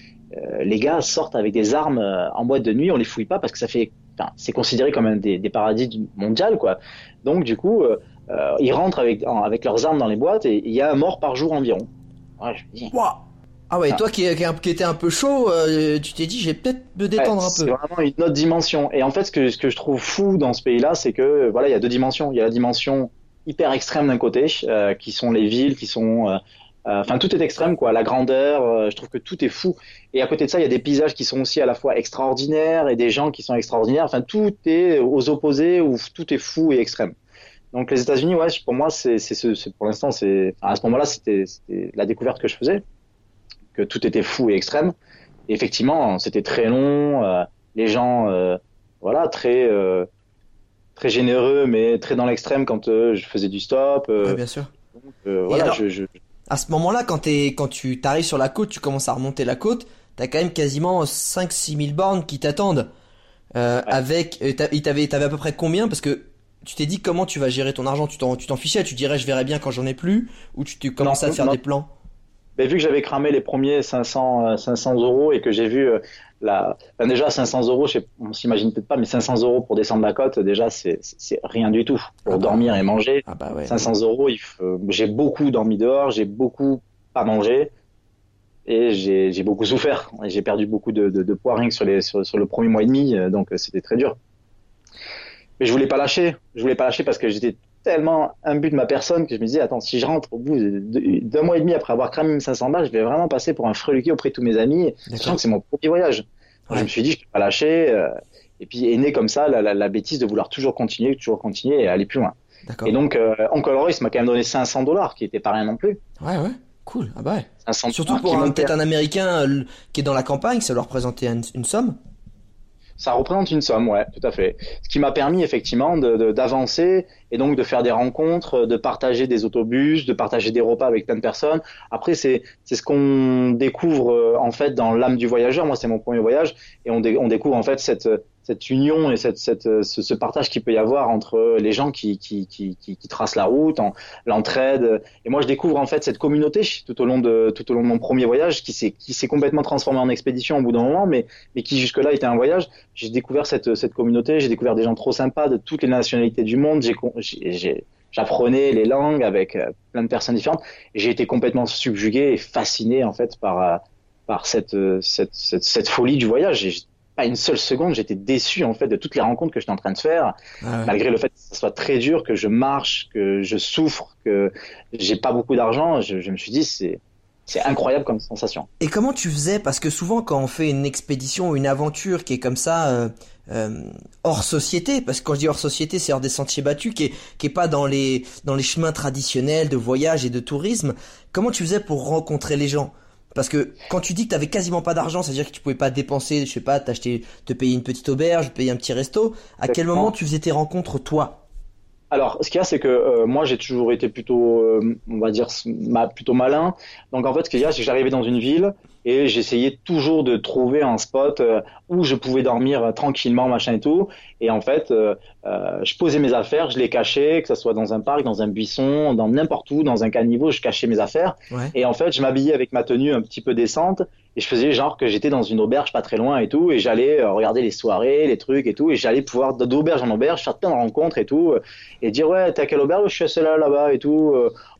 [SPEAKER 2] les gars sortent avec des armes euh, en boîte de nuit, on les fouille pas parce que ça fait, enfin, c'est considéré comme un des, des paradis mondial, quoi. Donc, du coup, ils rentrent avec, avec leurs armes dans les boîtes et il y a un mort par jour environ. Ouais, je me dis,
[SPEAKER 1] Ouah. Ah ouais,
[SPEAKER 2] Ah.
[SPEAKER 1] toi qui, qui, étais un peu chaud, euh, tu t'es dit, j'ai peut-être me détendre
[SPEAKER 2] Ouais,
[SPEAKER 1] un
[SPEAKER 2] C'est
[SPEAKER 1] peu.
[SPEAKER 2] vraiment une autre dimension. Et en fait, ce que, ce que je trouve fou dans ce pays-là, c'est que voilà, il y a deux dimensions. Il y a la dimension hyper extrême d'un côté, euh, qui sont les villes, qui sont, euh, euh, enfin, tout est extrême, quoi. La grandeur, je trouve que tout est fou. Et à côté de ça, il y a des paysages qui sont aussi à la fois extraordinaires et des gens qui sont extraordinaires. Enfin, tout est aux opposés où tout est fou et extrême. Donc les États-Unis, ouais, pour moi, c'est, c'est, c'est pour l'instant, c'est à ce moment-là, c'était, c'était la découverte que je faisais, que tout était fou et extrême. Et effectivement, c'était très long, euh, les gens, euh, voilà, très euh, très généreux, mais très dans l'extrême quand je faisais du stop.
[SPEAKER 1] Ouais, bien sûr.
[SPEAKER 2] Donc, voilà,
[SPEAKER 1] alors-
[SPEAKER 2] je, je,
[SPEAKER 1] À ce moment-là, quand tu t'arrives sur la côte, tu commences à remonter la côte, t'as quand même quasiment 5-6 000 bornes qui t'attendent. Euh, avec, il t'avait, t'avais à peu près combien? Parce que tu t'es dit comment tu vas gérer ton argent, tu t'en, tu t'en fichais, tu dirais je verrai bien quand j'en ai plus, ou tu, tu commençais à faire
[SPEAKER 2] non.
[SPEAKER 1] des plans?
[SPEAKER 2] Mais vu que j'avais cramé les premiers 500, euh, 500 euros et que j'ai vu euh, la, déjà 500 euros, je sais, on s'imagine peut-être pas, mais 500 euros pour descendre la côte, déjà c'est rien du tout pour
[SPEAKER 1] Ah bah.
[SPEAKER 2] dormir et manger.
[SPEAKER 1] Ah bah ouais.
[SPEAKER 2] 500 euros, faut- j'ai beaucoup dormi dehors, j'ai beaucoup pas mangé et j'ai beaucoup souffert. J'ai perdu beaucoup de, de, de poids rien que sur, les, sur, sur le premier mois et demi, euh, donc euh, c'était très dur. Mais je voulais pas lâcher, je voulais pas lâcher parce que j'étais tellement imbu de ma personne que je me disais, attends, si je rentre au bout d'un mois et demi après avoir cramé mes 500 balles, je vais vraiment passer pour un freluqué auprès de tous mes amis, sachant que c'est mon premier voyage.
[SPEAKER 1] Ouais.
[SPEAKER 2] Je me suis dit, je peux pas lâcher. euh, et puis est né comme ça la, la, la bêtise de vouloir toujours continuer, toujours continuer et aller plus loin. Et donc, euh, Uncle Royce m'a quand même donné 500 dollars, qui était pas rien non plus.
[SPEAKER 1] Ouais, ouais. Cool. Ah bah ouais.
[SPEAKER 2] 500
[SPEAKER 1] Surtout pour peut-être un Américain euh, qui est dans la campagne, ça leur représentait une, une somme.
[SPEAKER 2] Ça représente une somme, ouais, tout à fait. Ce qui m'a permis effectivement d'avancer et donc de faire des rencontres, de partager des autobus, de partager des repas avec plein de personnes. Après, c'est ce qu'on découvre euh, en fait dans l'âme du voyageur. Moi, c'est mon premier voyage et on découvre en fait cette cette union et cette, cette euh, ce, ce partage qu'il peut y avoir entre les gens qui qui qui qui, tracent la route, en- l'entraide. Et moi, je découvre en fait cette communauté tout au long de tout au long de mon premier voyage qui s'est complètement transformé en expédition au bout d'un moment, mais mais qui jusque-là était un voyage j'ai découvert cette, cette communauté, j'ai découvert des gens trop sympas de toutes les nationalités du monde, j'ai, j'apprenais les langues avec euh, plein de personnes différentes, et j'ai été complètement subjugué et fasciné en fait par, euh, par cette, cette, cette folie du voyage. Pas une seule seconde, j'étais déçu en fait de toutes les rencontres que j'étais en train de faire,
[SPEAKER 1] Ah ouais.
[SPEAKER 2] malgré le fait que ça soit très dur, que je marche, que je souffre, que j'ai pas beaucoup d'argent, je, je me suis dit c'est, c'est incroyable comme sensation.
[SPEAKER 1] Et comment tu faisais? Parce que souvent, quand on fait une expédition ou une aventure qui est comme ça, euh, euh, hors société, parce que quand je dis hors société, c'est hors des sentiers battus, qui est, qui est pas dans les, dans les chemins traditionnels de voyage et de tourisme, comment tu faisais pour rencontrer les gens? Parce que quand tu dis que t'avais quasiment pas d'argent, c'est-à-dire que tu pouvais pas dépenser, je sais pas, t'acheter, te payer une petite auberge, payer un petit resto. À quel moment tu faisais tes rencontres toi?
[SPEAKER 2] Alors, ce qu'il y a, c'est que euh, moi, j'ai toujours été plutôt, euh, on va dire, ma- plutôt malin. Donc, en fait, ce qu'il y a, c'est que j'arrivais dans une ville et j'essayais toujours de trouver un spot euh, où je pouvais dormir euh, tranquillement, machin et tout. Et en fait, euh, je posais mes affaires, je les cachais, que ce soit dans un parc, dans un buisson, dans n'importe où, dans un caniveau, je cachais mes affaires.
[SPEAKER 1] Ouais.
[SPEAKER 2] Et en fait, je m'habillais avec ma tenue un petit peu décente et je faisais genre que j'étais dans une auberge pas très loin et tout. Et j'allais regarder les soirées, les trucs et tout. Et j'allais pouvoir d'auberge en auberge faire plein de rencontres et tout. et dire ouais, t'es à quelle auberge? Je suis à celle-là là-bas et tout.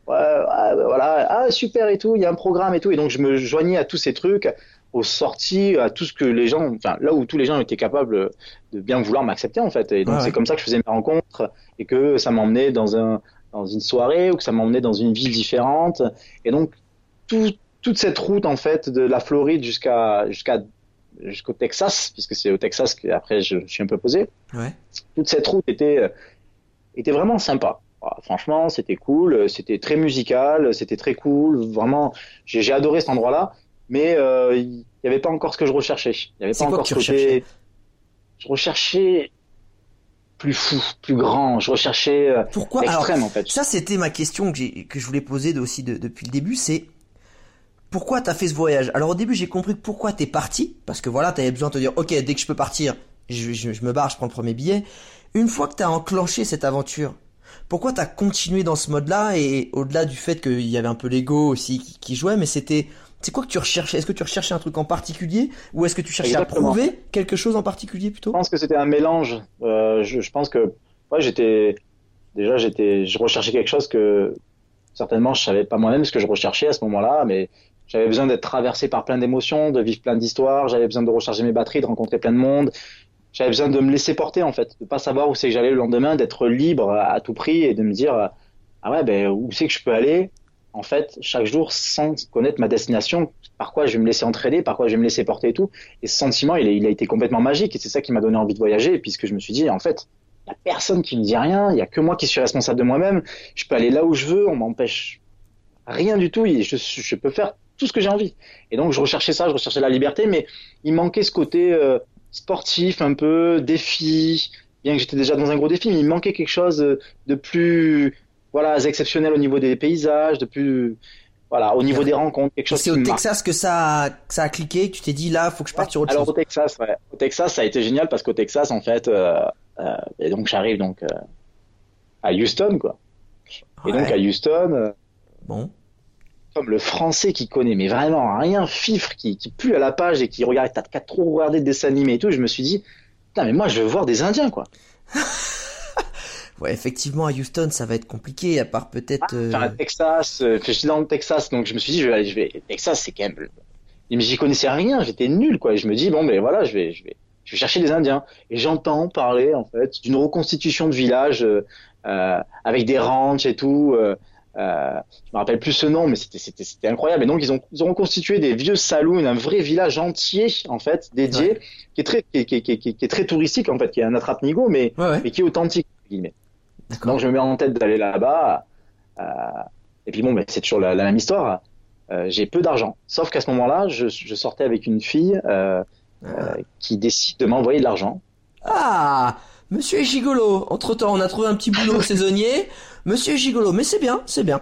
[SPEAKER 2] Ouais, voilà, ah super et tout. Il y a un programme et tout. Et donc je me joignais à tous ces trucs aux sorties, à tout ce que les gens, enfin là où tous les gens étaient capables de bien vouloir m'accepter en fait. Et donc
[SPEAKER 1] Ouais,
[SPEAKER 2] c'est
[SPEAKER 1] ouais.
[SPEAKER 2] comme ça que je faisais mes rencontres et que ça m'emmenait dans un dans une soirée ou que ça m'emmenait dans une ville différente. Et donc tout, toute cette route en fait de la Floride jusqu'à jusqu'à jusqu'au Texas, puisque c'est au Texas qu'après je, je suis un peu posé.
[SPEAKER 1] Ouais.
[SPEAKER 2] Toute cette route était était vraiment sympa. Ah, Franchement, c'était cool, c'était très musical, c'était très cool. Vraiment, j'ai adoré cet endroit-là, mais euh, il n'y avait pas encore ce que je recherchais. Il n'y avait pas
[SPEAKER 1] quoi
[SPEAKER 2] encore
[SPEAKER 1] que tu
[SPEAKER 2] côté-
[SPEAKER 1] recherchais?
[SPEAKER 2] Je recherchais plus fou, plus grand. Je recherchais euh,
[SPEAKER 1] Pourquoi? Alors,
[SPEAKER 2] l'extrême en fait.
[SPEAKER 1] Ça, c'était ma question que, je voulais poser de- aussi de- depuis le début, c'est pourquoi t'as fait ce voyage? Alors au début, j'ai compris pourquoi t'es parti, parce que voilà, t'avais besoin de te dire, ok, dès que je peux partir, je, je- je me barre, je prends le premier billet. Une fois que t'as enclenché cette aventure, pourquoi t'as continué dans ce mode-là et au-delà du fait qu'il y avait un peu l'ego aussi qui, qui jouait, mais c'était, c'est quoi que tu recherchais? Est-ce que tu recherchais un truc en particulier ou est-ce que tu cherchais
[SPEAKER 2] Exactement.
[SPEAKER 1] à prouver quelque chose en particulier plutôt?
[SPEAKER 2] Je pense que c'était un mélange. Euh, je, je pense que ouais, j'étais déjà j'étais je recherchais quelque chose que certainement je savais pas moi-même ce que je recherchais à ce moment-là, mais j'avais besoin d'être traversé par plein d'émotions, de vivre plein d'histoires. J'avais besoin de recharger mes batteries, de rencontrer plein de monde. J'avais besoin de me laisser porter en fait, de pas savoir où c'est que j'allais le lendemain, d'être libre à, tout prix et de me dire ah ouais ben où c'est que je peux aller en fait chaque jour sans connaître ma destination, par quoi je vais me laisser entraîner, par quoi je vais me laisser porter et tout. Et ce sentiment, il a, il été complètement magique et c'est ça qui m'a donné envie de voyager puisque je me suis dit, en fait, y a personne qui me dit rien, il y a que moi qui suis responsable de moi-même. Je peux aller là où je veux, on m'empêche rien du tout. Je, je peux faire tout ce que j'ai envie. Et donc je recherchais ça, je recherchais la liberté, mais il manquait ce côté euh, sportif, un peu défi. Bien que j'étais déjà dans un gros défi, mais il manquait quelque chose de plus, voilà, exceptionnel au niveau des paysages, de plus, voilà, au niveau des rencontres, quelque chose.
[SPEAKER 1] C'est au Texas que ça, a, que ça a cliqué. Tu t'es dit là, faut que je parte sur autre
[SPEAKER 2] Alors
[SPEAKER 1] chose.
[SPEAKER 2] au Texas, ouais. Au Texas, ça a été génial parce qu'au Texas, en fait, euh, euh, et donc j'arrive donc euh, à Houston, quoi. Et donc à Houston. Euh,
[SPEAKER 1] bon.
[SPEAKER 2] Comme le français qui connaît, mais vraiment rien fifre, qui, qui pue à la page et qui regarde, t'as qu'à trop regarder des dessins animés et tout, je me suis dit, putain, mais moi je veux voir des Indiens, quoi.
[SPEAKER 1] Ouais, effectivement, à Houston, ça va être compliqué, à part peut-être.
[SPEAKER 2] Ah, enfin, à Texas, euh, je suis dans le Texas, donc je me suis dit, je vais aller, je vais. Texas, c'est quand même. Mais j'y connaissais rien, j'étais nul, quoi. Et je me dis, bon, ben voilà, je vais, je vais, je vais chercher des Indiens. Et j'entends parler, en fait, d'une reconstitution de village euh, euh, avec des ranchs et tout. Euh, euh, je me rappelle plus ce nom, mais c'était, incroyable. Et donc, ils ont, ils ont reconstitué des vieux saloons, un vrai village entier, en fait, dédié, ouais. qui est très, qui, qui, qui, qui, est très touristique, en fait, qui est un attrape-nigo, mais,
[SPEAKER 1] ouais, ouais.
[SPEAKER 2] mais qui est authentique, guillemets. Donc je me mets en tête d'aller là-bas. Euh, et puis bon, mais c'est toujours la, la, même histoire. Euh, j'ai peu d'argent. Sauf qu'à ce moment-là, je, je, sortais avec une fille euh, ah. qui décide de m'envoyer de l'argent.
[SPEAKER 1] Ah, Monsieur est gigolo. Entre temps, on a trouvé un petit boulot saisonnier. Monsieur gigolo, mais c'est bien, c'est bien.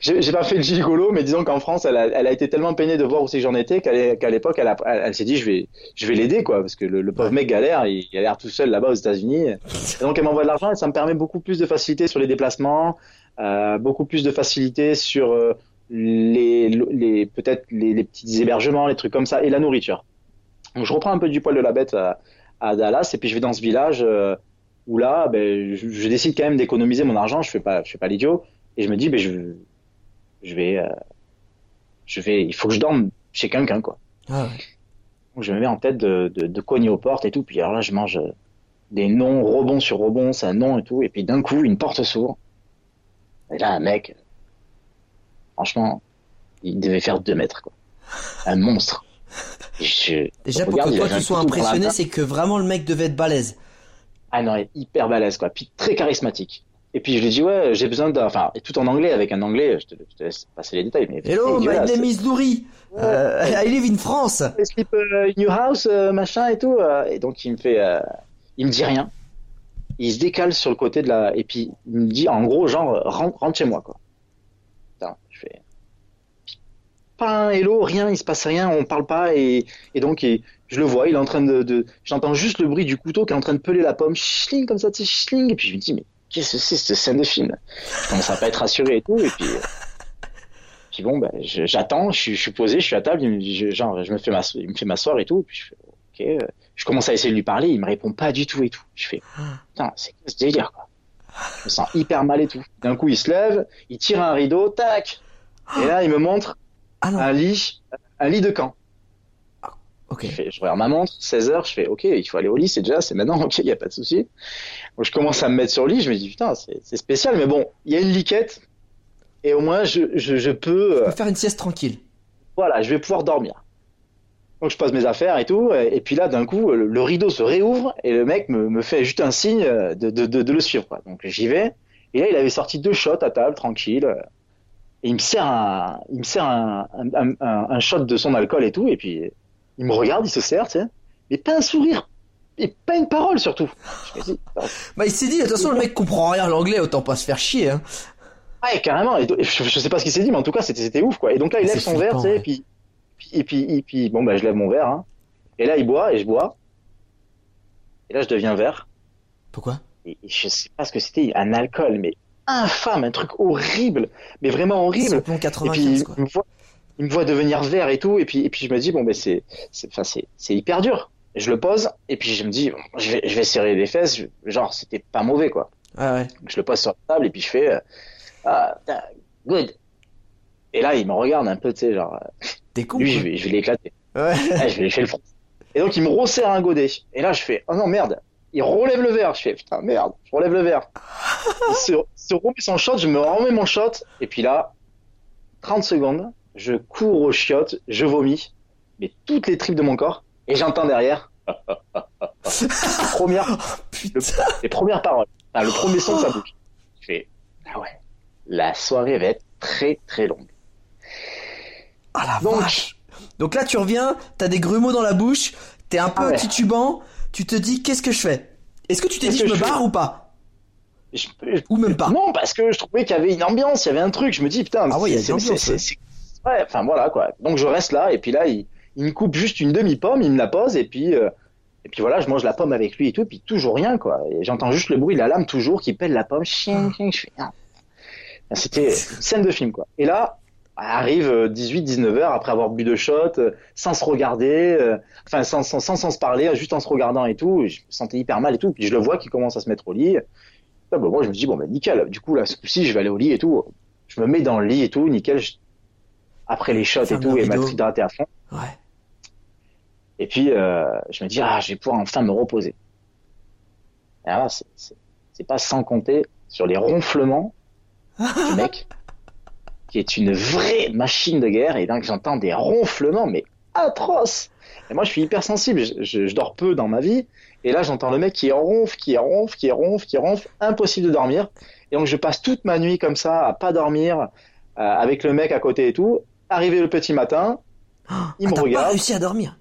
[SPEAKER 2] J'ai pas fait le gigolo, mais disons qu'en France, elle a, elle a, été tellement peinée de voir où c'est que j'en étais qu'à l'époque, elle, elle, elle s'est dit je vais, je vais l'aider quoi, parce que le, le pauvre mec galère, il galère tout seul là-bas aux États-Unis. Donc elle m'envoie de l'argent et ça me permet beaucoup plus de facilité sur les déplacements, euh, beaucoup plus de facilité sur euh, les, les peut-être les, les, petits hébergements, les trucs comme ça et la nourriture. Donc je reprends un peu du poil de la bête à, à Dallas et puis je vais dans ce village euh, où là, ben, je, je décide quand même d'économiser mon argent. Je fais pas, je fais pas l'idiot. Et je me dis, ben, je, je vais, euh, je vais, il faut que je dorme chez quelqu'un, quoi.
[SPEAKER 1] Ah ouais.
[SPEAKER 2] Donc je me mets en tête de, de, de, cogner aux portes et tout. Puis alors là, je mange des noms, rebond sur rebond, c'est un nom et tout. Et puis d'un coup, une porte s'ouvre. Et là, un mec, franchement, il devait faire deux mètres, quoi. Un monstre.
[SPEAKER 1] Je, Déjà, pour que toi tu sois impressionné, c'est que vraiment le mec devait être balèze.
[SPEAKER 2] Ah non, hyper balèze, quoi. Puis très charismatique. Et puis je lui dis ouais, j'ai besoin d'un, enfin, et tout en anglais avec un anglais. Je te, je te laisse passer les détails. Mais
[SPEAKER 1] Hello, my name is Louri. Ouais. Uh, I live in France.
[SPEAKER 2] I sleep uh, in your house, uh, machin et tout. et donc il me fait, euh, il me dit rien. Il se décale sur le côté de la, et puis il me dit en gros genre rentre, rentre chez moi quoi. Putain, je fais pas un hello, rien, il se passe rien, on parle pas et, et donc et, je le vois, il est en train de, de j'entends juste le bruit du couteau qui est en train de peler la pomme, schling comme ça, tu schling. Et puis je me dis mais qu'est-ce que c'est cette scène de film? Je commence à pas être rassuré et tout, et puis, puis bon, ben, j'attends, je, je, suis posé, je suis à table, il me, je, genre, je me fais il me fait m'asseoir et tout, et puis je fais, ok, je commence à essayer de lui parler, il me répond pas du tout et tout. Je fais, putain, c'est quoi ce délire, quoi? Je me sens hyper mal et tout. D'un coup, il se lève, il tire un rideau, tac, et là, il me montre
[SPEAKER 1] ah
[SPEAKER 2] un lit, un lit de camp.
[SPEAKER 1] Okay.
[SPEAKER 2] Je, fais, je regarde ma montre, 16 heures, je fais ok, il faut aller au lit, c'est déjà, c'est maintenant, ok, il y a pas de souci. Donc je commence à me mettre sur le lit, je me dis putain, c'est spécial, mais bon, il y a une liquette et au moins je, je, je peux,
[SPEAKER 1] euh, faire une sieste tranquille.
[SPEAKER 2] Voilà, je vais pouvoir dormir. Donc je pose mes affaires et tout, et, et puis là d'un coup le, le, rideau se réouvre et le mec me, me fait juste un signe de, de, de, de le suivre. Quoi. Donc j'y vais et là il avait sorti deux shots à table tranquille. Et il me sert un, il me sert un, un, un, un shot de son alcool et tout, et puis il me regarde, il se sert, tu sais, mais pas un sourire, et pas une parole surtout.
[SPEAKER 1] Bah il s'est dit, de toute façon le mec comprend rien à l'anglais, autant pas se faire chier. Hein.
[SPEAKER 2] Ouais, carrément. Et je, je, sais pas ce qu'il s'est dit, mais en tout cas c'était ouf quoi. Et donc là il lève son verre, tu sais, ouais. et puis, et puis, et puis, bon bah je lève mon verre, hein. et là il boit et je bois, et là je deviens vert.
[SPEAKER 1] Pourquoi?
[SPEAKER 2] Et, et je sais pas ce que c'était, un alcool, mais infâme, un truc horrible, mais vraiment horrible.
[SPEAKER 1] 95,
[SPEAKER 2] et puis
[SPEAKER 1] quoi.
[SPEAKER 2] me voit, il me voit devenir vert et tout, et puis et puis je me dis bon ben c'est c'est enfin c'est c'est hyper dur. Je le pose et puis je me dis bon, je vais je vais serrer les fesses, je, genre c'était pas mauvais quoi.
[SPEAKER 1] Ah ouais.
[SPEAKER 2] Je le pose sur la table et puis je fais euh, ah good. Et là il me regarde un peu tu sais genre.
[SPEAKER 1] T'es con.
[SPEAKER 2] Lui je vais je vais l'éclater.
[SPEAKER 1] Ouais.
[SPEAKER 2] Ah, je vais vais le front. Et donc il me resserre un godet. Et là je fais oh non merde. Il relève le verre. Je fais putain merde. Je relève le verre. il se, se remet son shot. Je me remets mon shot. Et puis là 30 secondes je cours aux chiottes, je vomis, mais toutes les tripes de mon corps, et j'entends derrière, Première,
[SPEAKER 1] Putain.
[SPEAKER 2] le- les premières paroles, Enfin, le premier son de sa bouche. Je fais, ah ouais, la soirée va être très très longue.
[SPEAKER 1] Ah la
[SPEAKER 2] Donc-
[SPEAKER 1] vache. Donc là, tu reviens, t'as des grumeaux dans la bouche, t'es un peu
[SPEAKER 2] Ah ouais.
[SPEAKER 1] titubant, tu te dis qu'est-ce que je fais? Est-ce que tu t'es dit je me barre ou pas?
[SPEAKER 2] Je- je-
[SPEAKER 1] Ou même pas?
[SPEAKER 2] Non, parce que je trouvais qu'il y avait une ambiance, il y avait un truc. Je me dis, putain,
[SPEAKER 1] Ah ouais,
[SPEAKER 2] c'est-
[SPEAKER 1] ouais.
[SPEAKER 2] enfin voilà quoi. Donc je reste là, et puis là, il, il me coupe juste une demi-pomme, il me la pose, et puis, euh, et puis voilà, je mange la pomme avec lui et tout, et puis toujours rien quoi. Et j'entends juste le bruit de la lame toujours qui pèle la pomme. Chien, chien, je fais, ah. C'était scène de film quoi. Et là, arrive 18-19 heures après avoir bu deux shots, euh, sans se regarder, euh, enfin sans, sans, sans, sans se parler, juste en se regardant et tout. je me sentais hyper mal et tout. Puis je le vois qui commence à se mettre au lit. Ah, bah, moi je me dis bon bah nickel. Du coup là ce je vais aller au lit et tout. Je me mets dans le lit et tout, nickel. je- Après les shots et tout et
[SPEAKER 1] rideau.
[SPEAKER 2] m'être hydraté à fond.
[SPEAKER 1] Ouais.
[SPEAKER 2] Et puis euh, je me dis ah je vais pouvoir enfin me reposer. Et là c'est- pas sans compter sur les ronflements du mec qui est une vraie machine de guerre et donc j'entends des ronflements mais atroces. Et moi je suis hyper sensible, je, je- je dors peu dans ma vie et là j'entends le mec qui ronfle, qui ronfle, qui ronfle, qui ronfle, impossible de dormir. Et donc je passe toute ma nuit comme ça à pas dormir euh, avec le mec à côté et tout. Arrivé le petit matin, il
[SPEAKER 1] Ah,
[SPEAKER 2] me
[SPEAKER 1] t'as pas
[SPEAKER 2] regarde.
[SPEAKER 1] réussi à dormir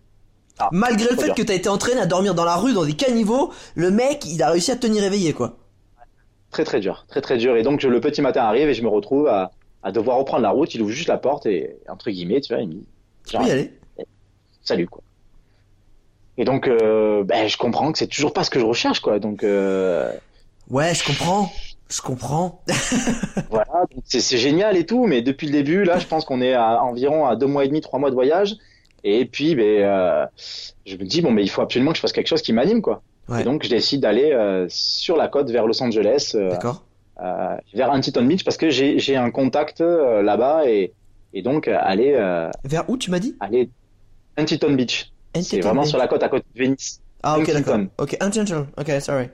[SPEAKER 2] Ah,
[SPEAKER 1] Malgré le fait
[SPEAKER 2] regarde.
[SPEAKER 1] que t'as été entraîné à dormir dans la rue, dans des caniveaux, le mec, il a réussi à te tenir éveillé, quoi.
[SPEAKER 2] très très dur, très très dur. Et donc je- le petit matin arrive et je me retrouve à, à devoir reprendre la route. Il ouvre juste la porte et entre guillemets, tu vois, il me dit
[SPEAKER 1] Tu peux y aller
[SPEAKER 2] salut quoi. Et donc euh, ben, je comprends que c'est toujours pas ce que je recherche quoi. Donc euh,
[SPEAKER 1] Ouais, je comprends. Je comprends.
[SPEAKER 2] voilà, c'est génial et tout. Mais depuis le début, là, je pense qu'on est à environ à deux mois et demi, trois mois de voyage. Et puis ben euh, je me dis bon mais il faut absolument que je fasse quelque chose qui m'anime quoi.
[SPEAKER 1] Ouais.
[SPEAKER 2] Et donc je décide d'aller euh, sur la côte vers Los Angeles. euh, vers Huntington Beach parce que j'ai un contact là-bas et et donc aller
[SPEAKER 1] Vers où tu m'as dit?
[SPEAKER 2] aller Huntington Beach. C'est vraiment
[SPEAKER 1] Beach.
[SPEAKER 2] sur la côte à côté de Venice.
[SPEAKER 1] Ah, ok, d'accord. Ok, Huntington. Ok, sorry.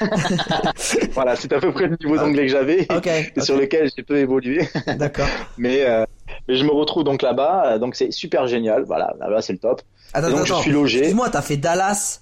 [SPEAKER 2] voilà, c'est à peu près le niveau d'anglais que j'avais et sur lequel j'ai peu évolué.
[SPEAKER 1] d'accord.
[SPEAKER 2] Mais euh, mais je me retrouve donc là-bas, euh, donc c'est super génial. Voilà, là-bas c'est le top.
[SPEAKER 1] Attends,
[SPEAKER 2] Et donc
[SPEAKER 1] attends,
[SPEAKER 2] je suis logé.
[SPEAKER 1] Excuse-moi, t'as fait Dallas,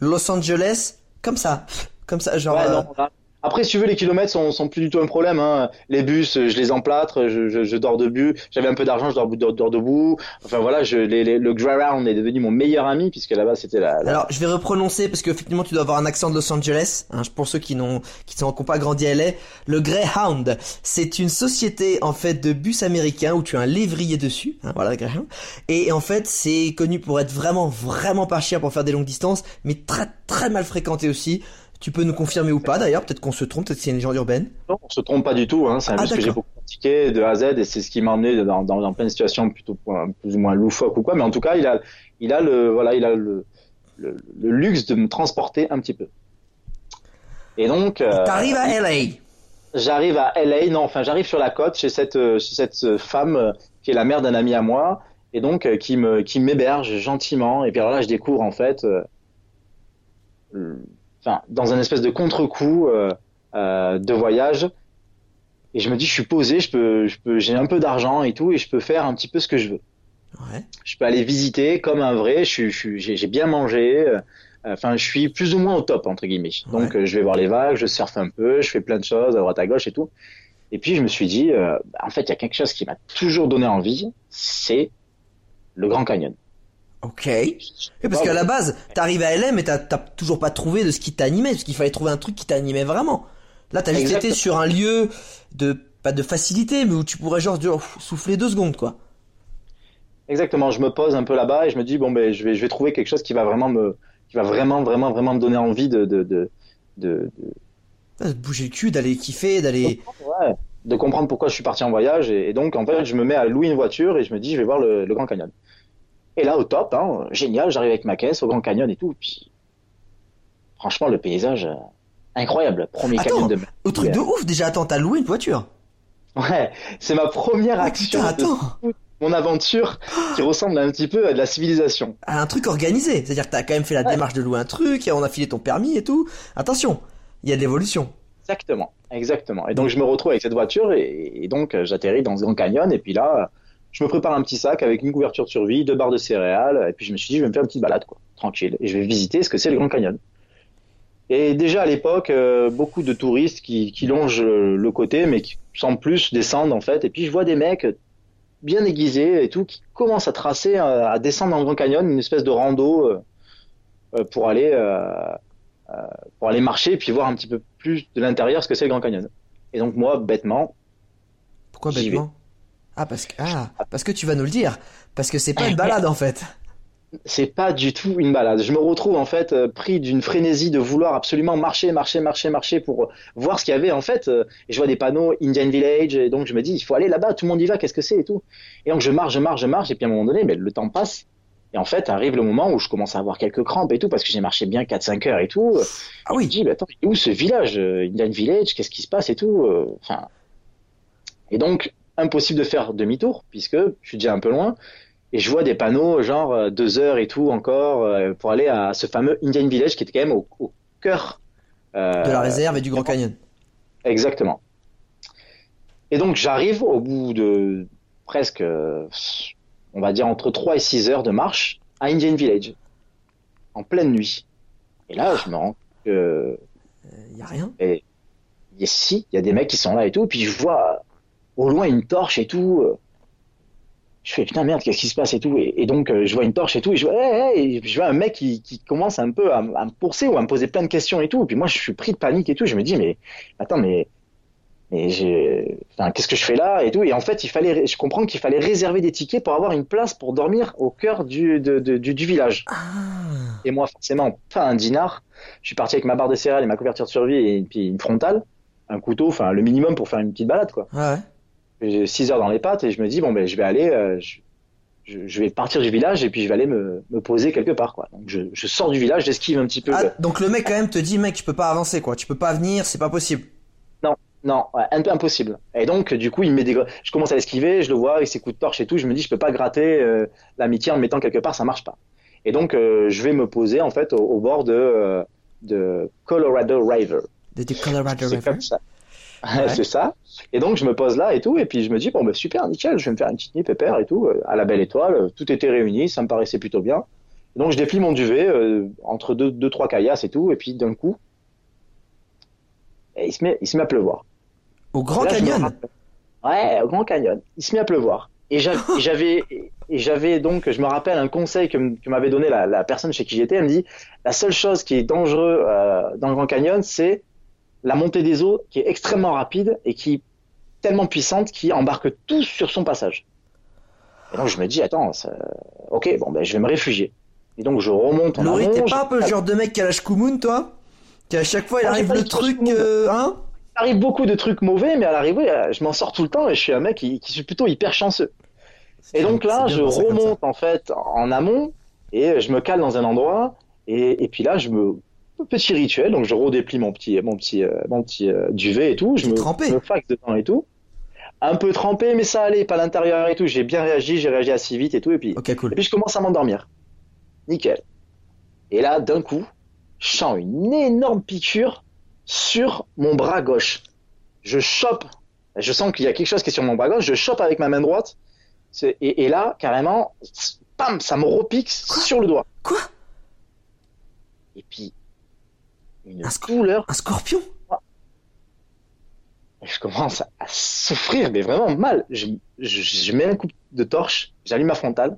[SPEAKER 1] Los Angeles, comme ça. Comme ça, genre.
[SPEAKER 2] Ouais,
[SPEAKER 1] euh,
[SPEAKER 2] non, là- Après, si tu veux, les kilomètres sont, sont plus du tout un problème. Hein. Les bus, je les emplâtre, je, je, je dors debout. J'avais un peu d'argent, je dors, debout. Enfin voilà, je, le Greyhound est devenu mon meilleur ami puisque là-bas c'était la,
[SPEAKER 1] Alors, je vais reprononcer parce que effectivement, tu dois avoir un accent de Los Angeles. Hein, pour ceux qui n'ont, qui sont, qui ont pas grandi à LA, le Greyhound, c'est une société en fait de bus américains où tu as un lévrier dessus. Hein, voilà, Greyhound. Et en fait, c'est connu pour être vraiment, vraiment pas cher pour faire des longues distances, mais très, très mal fréquenté aussi. Tu peux nous confirmer ou pas d'ailleurs, peut-être qu'on se trompe, peut-être c'est une légende urbaine.
[SPEAKER 2] Non, on se trompe pas du tout. Hein. C'est un
[SPEAKER 1] Ah,
[SPEAKER 2] bus que j'ai beaucoup pratiqué de A à Z et c'est ce qui m'a emmené dans, dans, dans plein de situations plutôt euh, plus ou moins loufoques ou quoi. Mais en tout cas, il a, il a le, voilà, il a le, le, le luxe de me transporter un petit peu. Et donc, euh,
[SPEAKER 1] T'arrives à LA.
[SPEAKER 2] j'arrive à LA. Non, enfin, j'arrive sur la côte chez cette, chez cette femme euh, qui est la mère d'un ami à moi et donc euh, qui me, qui m'héberge gentiment. Et puis alors là, je découvre en fait, euh, enfin, dans un espèce de contre-coup euh, euh, de voyage. Et je me dis, je suis posé, je peux, je peux, j'ai un peu d'argent et tout, et je peux faire un petit peu ce que je veux.
[SPEAKER 1] Ouais.
[SPEAKER 2] Je peux aller visiter comme un vrai. Je suis, je suis, j'ai j'ai bien mangé. euh, Enfin, je suis plus ou moins au top entre guillemets. Donc, euh, je vais voir les vagues, je surfe un peu, je fais plein de choses à droite à gauche et tout. Et puis, je me suis dit, euh, bah, en fait, il y a quelque chose qui m'a toujours donné envie, c'est le Grand Canyon.
[SPEAKER 1] Ok. Et parce qu'à la base, t'arrives à LA, mais t'as toujours pas trouvé de ce qui t'animait, parce qu'il fallait trouver un truc qui t'animait vraiment. Là, t'as juste été sur un lieu de, pas de facilité, mais où tu pourrais genre souffler deux secondes, quoi.
[SPEAKER 2] Exactement. Je me pose un peu là-bas et je me dis, bon, ben, je vais, je vais trouver quelque chose qui va vraiment me, qui va vraiment, vraiment, vraiment me donner envie de, de, de, de, de-
[SPEAKER 1] Ah, De bouger le cul, d'aller kiffer, d'aller.
[SPEAKER 2] ouais, de comprendre pourquoi je suis parti en voyage. Et, et donc, en fait, je me mets à louer une voiture et je me dis, je vais voir le, le Grand Canyon. Et là, au top, hein, génial, j'arrive avec ma caisse au Grand Canyon et tout. Puis, franchement, le paysage, euh, incroyable. Premier
[SPEAKER 1] Attends,
[SPEAKER 2] canyon de mer.
[SPEAKER 1] Au truc de ouf, déjà, attends, t'as loué une voiture.
[SPEAKER 2] Ouais, c'est ma première
[SPEAKER 1] Oh,
[SPEAKER 2] action de
[SPEAKER 1] attends.
[SPEAKER 2] mon aventure qui ressemble un petit peu à de la civilisation.
[SPEAKER 1] Ah, Un truc organisé. C'est-à-dire que t'as quand même fait la démarche de louer un truc, et on a filé ton permis et tout. Attention, il y a de l'évolution.
[SPEAKER 2] Exactement, exactement. Et donc je me retrouve avec cette voiture et, et donc euh, j'atterris dans ce grand canyon et puis là, je me prépare un petit sac avec une couverture de survie, deux barres de céréales et puis je me suis dit je vais me faire une petite balade quoi, tranquille, et je vais visiter ce que c'est le Grand Canyon. Et déjà à l'époque, euh, beaucoup de touristes qui, qui longent le côté, mais qui sans plus descendent en fait. Et puis je vois des mecs bien aiguisés et tout qui commencent à tracer, euh, à descendre dans le Grand Canyon, une espèce de rando euh, euh, pour aller euh, euh, pour aller marcher et puis voir un petit peu plus de l'intérieur ce que c'est le Grand Canyon. Et donc moi, bêtement,
[SPEAKER 1] Pourquoi bêtement? Ah parce que ah parce que tu vas nous le dire. Parce que c'est pas une balade en fait.
[SPEAKER 2] c'est pas du tout une balade. Je me retrouve en fait euh, pris d'une frénésie de vouloir absolument marcher, marcher, marcher, marcher pour voir ce qu'il y avait en fait. euh, Et je vois des panneaux Indian Village et donc je me dis il faut aller là-bas, tout le monde y va, qu'est-ce que c'est et tout. Et donc je marche, je marche, je marche et puis à un moment donné, mais le temps passe. Et en fait, arrive le moment où je commence à avoir quelques crampes et tout parce que j'ai marché bien 4-5 heures et tout.
[SPEAKER 1] Ah
[SPEAKER 2] Je me
[SPEAKER 1] oui.
[SPEAKER 2] dis, mais attends, où ce village, euh, Indian Village Qu'est-ce qui se passe et tout Enfin, et donc impossible de faire demi-tour puisque je suis déjà un peu loin et je vois des panneaux genre euh, deux heures et tout encore euh, pour aller à ce fameux Indian Village qui était quand même au, au cœur euh,
[SPEAKER 1] De la réserve et du Grand Canyon.
[SPEAKER 2] Exactement. Et donc j'arrive au bout de presque, on va dire entre 3 et 6 heures de marche à Indian Village en pleine nuit. Et là, je me rends que
[SPEAKER 1] Il y a rien.
[SPEAKER 2] et et si, il y a des mecs qui sont là et tout, puis je vois au loin une torche et tout. euh, Je fais putain merde, qu'est-ce qui se passe et tout. Et, et donc euh, je vois une torche et tout, et je vois, hey, hey, et je vois un mec qui, qui commence un peu à, me pousser ou à me poser plein de questions et tout. Et puis moi je suis pris de panique et tout. Je me dis mais attends mais mais j'ai, enfin qu'est-ce que je fais là et tout. Et en fait il fallait, je comprends qu'il fallait réserver des tickets pour avoir une place pour dormir au cœur du de- de- du, du village.
[SPEAKER 1] Ah.
[SPEAKER 2] Et moi, forcément, pas un dinar. Je suis parti avec ma barre de céréales et ma couverture de survie et puis une frontale, un couteau, enfin le minimum pour faire une petite balade, quoi.
[SPEAKER 1] Ouais.
[SPEAKER 2] J'ai 6 heures dans les pattes et je me dis, bon, ben, je vais aller, euh, je, vais partir du village et puis je vais aller me, me poser quelque part, quoi. Donc je, je sors du village, j'esquive un petit peu.
[SPEAKER 1] Ah,
[SPEAKER 2] le-
[SPEAKER 1] donc le mec quand même te dit mec tu peux pas avancer quoi. Tu peux pas venir, c'est pas possible.
[SPEAKER 2] Non, ouais, un peu impossible. Et donc, du coup, il me met des... je commence à l'esquiver, je le vois avec ses coups de torche et tout. Je me dis, je peux pas gratter euh, l'amitié en me mettant quelque part, ça marche pas. Et donc, euh, je vais me poser en fait au, au bord de, euh, de Colorado River.
[SPEAKER 1] De Colorado
[SPEAKER 2] C'est
[SPEAKER 1] River.
[SPEAKER 2] comme ça.
[SPEAKER 1] Ouais.
[SPEAKER 2] c'est ça. Et donc je me pose là et tout, et puis je me dis bon bah super, nickel, je vais me faire une petite nuit pépère et tout, euh, à la belle étoile, euh, tout était réuni, ça me paraissait plutôt bien. Et donc je déplie mon duvet euh, entre deux, deux trois caillasses et tout, et puis d'un coup, et il se met, il se met à pleuvoir.
[SPEAKER 1] Au Grand
[SPEAKER 2] là,
[SPEAKER 1] Canyon.
[SPEAKER 2] Ouais, au Grand Canyon. Il se met à pleuvoir. Et j'a- et j'avais, et j'avais donc, je me rappelle un conseil que, m'avait donné la, la personne chez qui j'étais. Elle me dit, la seule chose qui est dangereux euh, dans le Grand Canyon, c'est la montée des eaux qui est extrêmement rapide et qui est tellement puissante qui embarque tout sur son passage. Et donc je me dis, attends, ça- ok, bon ben je vais me réfugier. Et donc je remonte en
[SPEAKER 1] Laurie, t'es pas un peu le genre de mec qui a la Shkumun, toi? Qui à chaque fois il
[SPEAKER 2] j'ai
[SPEAKER 1] arrive le truc, euh, hein?
[SPEAKER 2] Il arrive beaucoup de trucs mauvais, mais à l'arrivée, euh, je m'en sors tout le temps et je suis un mec qui, qui suis plutôt hyper chanceux. Et donc là, je remonte en fait en amont et je me cale dans un endroit et, et puis là, je me petit rituel, donc je redéplie mon petit mon petit euh, mon petit euh, duvet et tout, je me,
[SPEAKER 1] trempé.
[SPEAKER 2] je me faxe dedans et tout. Un peu trempé, mais ça allait, pas l'intérieur et tout. J'ai bien réagi, j'ai réagi assez vite et tout, et puis
[SPEAKER 1] Ok, cool.
[SPEAKER 2] et puis je commence à m'endormir. Nickel. Et là, d'un coup, je sens une énorme piqûre sur mon bras gauche. Je chope, je sens qu'il y a quelque chose qui est sur mon bras gauche, je chope avec ma main droite, et là, carrément, pam, ça me repique sur le doigt.
[SPEAKER 1] Quoi?
[SPEAKER 2] Et puis, une
[SPEAKER 1] Un
[SPEAKER 2] douleur,
[SPEAKER 1] Un scorpion
[SPEAKER 2] je commence à, souffrir, mais vraiment mal. Je, je, je mets un coup de torche, j'allume ma frontale,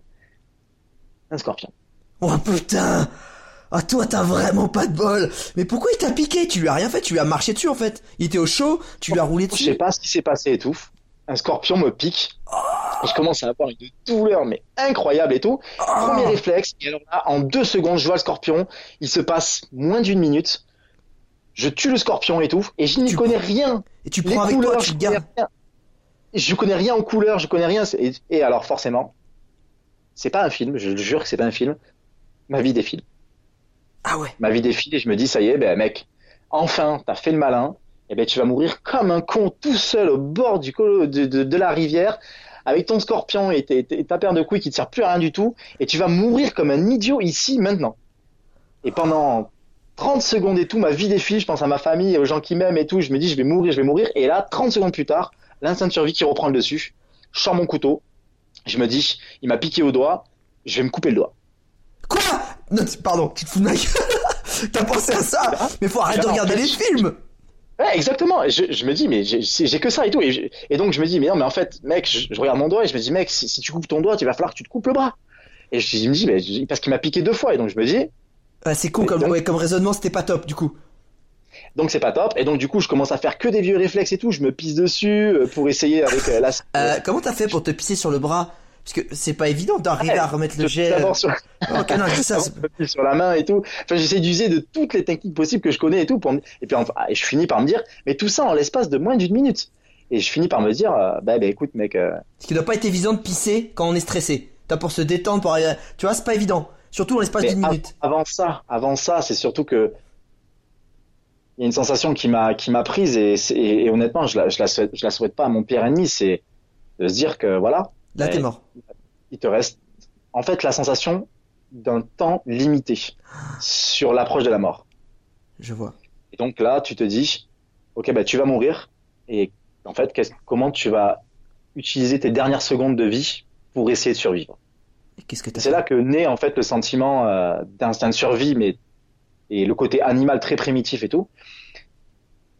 [SPEAKER 2] un scorpion.
[SPEAKER 1] Oh putain Ah toi t'as vraiment pas de bol Mais pourquoi il t'a piqué? Tu lui as rien fait, tu lui as marché dessus en fait. Il était au chaud, tu lui as roulé
[SPEAKER 2] Je sais
[SPEAKER 1] dessus.
[SPEAKER 2] pas ce qui s'est passé et tout. Un scorpion me pique. Et je commence à avoir une douleur, mais incroyable et tout. Premier
[SPEAKER 1] Oh
[SPEAKER 2] réflexe. Et alors là, en deux secondes, je vois le scorpion. Il se passe moins d'une minute. Je tue le scorpion et tout. Et je n'y connais rien.
[SPEAKER 1] Et tu
[SPEAKER 2] Les
[SPEAKER 1] prends avec
[SPEAKER 2] couleurs,
[SPEAKER 1] toi, tu
[SPEAKER 2] je connais
[SPEAKER 1] gardes.
[SPEAKER 2] rien. Je connais rien en couleurs, je connais rien. Et, et alors, forcément, c'est pas un film. Je le jure que c'est pas un film. Ma vie défile.
[SPEAKER 1] Ah ouais.
[SPEAKER 2] Ma vie défile et je me dis, ça y est, ben, mec, enfin, t'as fait le malin. Et ben, tu vas mourir comme un con tout seul au bord du colo- de, de, de la rivière avec ton scorpion et, ta paire de couilles qui te sert plus à rien du tout. Et tu vas mourir comme un idiot ici, maintenant. Et pendant 30 secondes et tout, ma vie défile. Je pense à ma famille, aux gens qui m'aiment et tout. Je me dis, je vais mourir, je vais mourir. Et là, 30 secondes plus tard, l'instinct de survie qui reprend le dessus. Je sors mon couteau. Je me dis, il m'a piqué au doigt. Je vais me couper le doigt.
[SPEAKER 1] Quoi? Non, pardon, tu te fous de ma gueule? T'as pensé à ça? Mais faut arrêter de regarder les films.
[SPEAKER 2] Ouais, exactement. Je, je me dis, mais j'ai que ça et tout. Et, je- et donc, je me dis, mais non, mais en fait, mec, je, je regarde mon doigt et je me dis, mec, si, si tu coupes ton doigt, il va falloir que tu te coupes le bras. Et je, je me dis, mais parce qu'il m'a piqué deux fois. Et donc, je me dis,
[SPEAKER 1] Ah, c'est con comme,
[SPEAKER 2] donc-
[SPEAKER 1] ouais, comme raisonnement, c'était pas top du coup.
[SPEAKER 2] donc c'est pas top. Et donc, du coup, je commence à faire que des vieux réflexes et tout. Je me pisse dessus euh, pour essayer avec euh, la.
[SPEAKER 1] Euh, comment t'as fait pour te pisser sur le bras? Parce que c'est pas évident d'arriver
[SPEAKER 2] Ouais,
[SPEAKER 1] à remettre le
[SPEAKER 2] je-
[SPEAKER 1] jet.
[SPEAKER 2] D'abord sur,
[SPEAKER 1] Ok, non, ça.
[SPEAKER 2] sur la main et tout. Enfin, j'essaie d'user de toutes les techniques possibles que je connais et tout. Pour me- Et puis, enfin, et je finis par me dire, mais tout ça en l'espace de moins d'une minute. Et je finis par me dire, euh, bah, bah, écoute, mec. euh,
[SPEAKER 1] Ce qui doit pas être évident de pisser quand on est stressé. T'as pour se détendre, pour arriver. à- Tu vois, c'est pas évident. Surtout en l'espace d'une minute.
[SPEAKER 2] Avant ça, avant ça, c'est surtout que il y a une sensation qui m'a qui m'a prise et, c'est- et, et honnêtement, je la, je la souhaite, je la souhaite pas à mon pire ennemi, c'est de se dire que voilà,
[SPEAKER 1] Là, t'es
[SPEAKER 2] Ouais.
[SPEAKER 1] mort.
[SPEAKER 2] il te reste en fait la sensation d'un temps limité sur l'approche de la mort.
[SPEAKER 1] Je vois.
[SPEAKER 2] Et donc là, tu te dis, ok, bah tu vas mourir et en fait, qu'est-ce- comment tu vas utiliser tes dernières secondes de vie pour essayer de survivre? C'est là que naît en fait le sentiment euh, d'instinct de survie, mais et le côté animal très primitif et tout.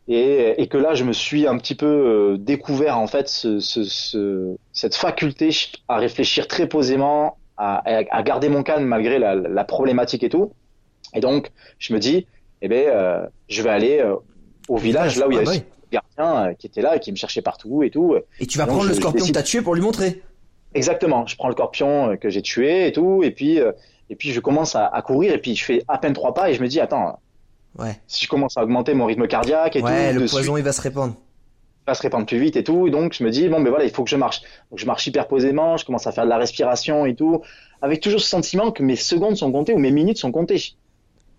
[SPEAKER 2] Et, et que là, je me suis un petit peu euh, découvert en fait ce, ce, ce- cette faculté à réfléchir très posément, à, à garder mon calme malgré la, la problématique et tout. Et donc, je me dis, eh ben, euh, je vais aller euh, au village là où il y avait ce gardien qui était là et qui me cherchait partout et tout.
[SPEAKER 1] Et tu vas
[SPEAKER 2] Donc,
[SPEAKER 1] prendre le
[SPEAKER 2] je-
[SPEAKER 1] scorpion que
[SPEAKER 2] décide-
[SPEAKER 1] t'as tué pour lui montrer.
[SPEAKER 2] Exactement. Je prends le scorpion euh, que j'ai tué et tout, et puis euh, et puis je commence à, à courir et puis je fais à peine trois pas et je me dis attends,
[SPEAKER 1] Ouais.
[SPEAKER 2] si je commence à augmenter mon rythme cardiaque et
[SPEAKER 1] Ouais,
[SPEAKER 2] tout,
[SPEAKER 1] le
[SPEAKER 2] suite,
[SPEAKER 1] poison il va se répandre.
[SPEAKER 2] il va se répandre plus vite et tout, et donc je me dis bon ben voilà il faut que je marche. Donc je marche hyper posément, je commence à faire de la respiration et tout, avec toujours ce sentiment que mes secondes sont comptées ou mes minutes sont comptées.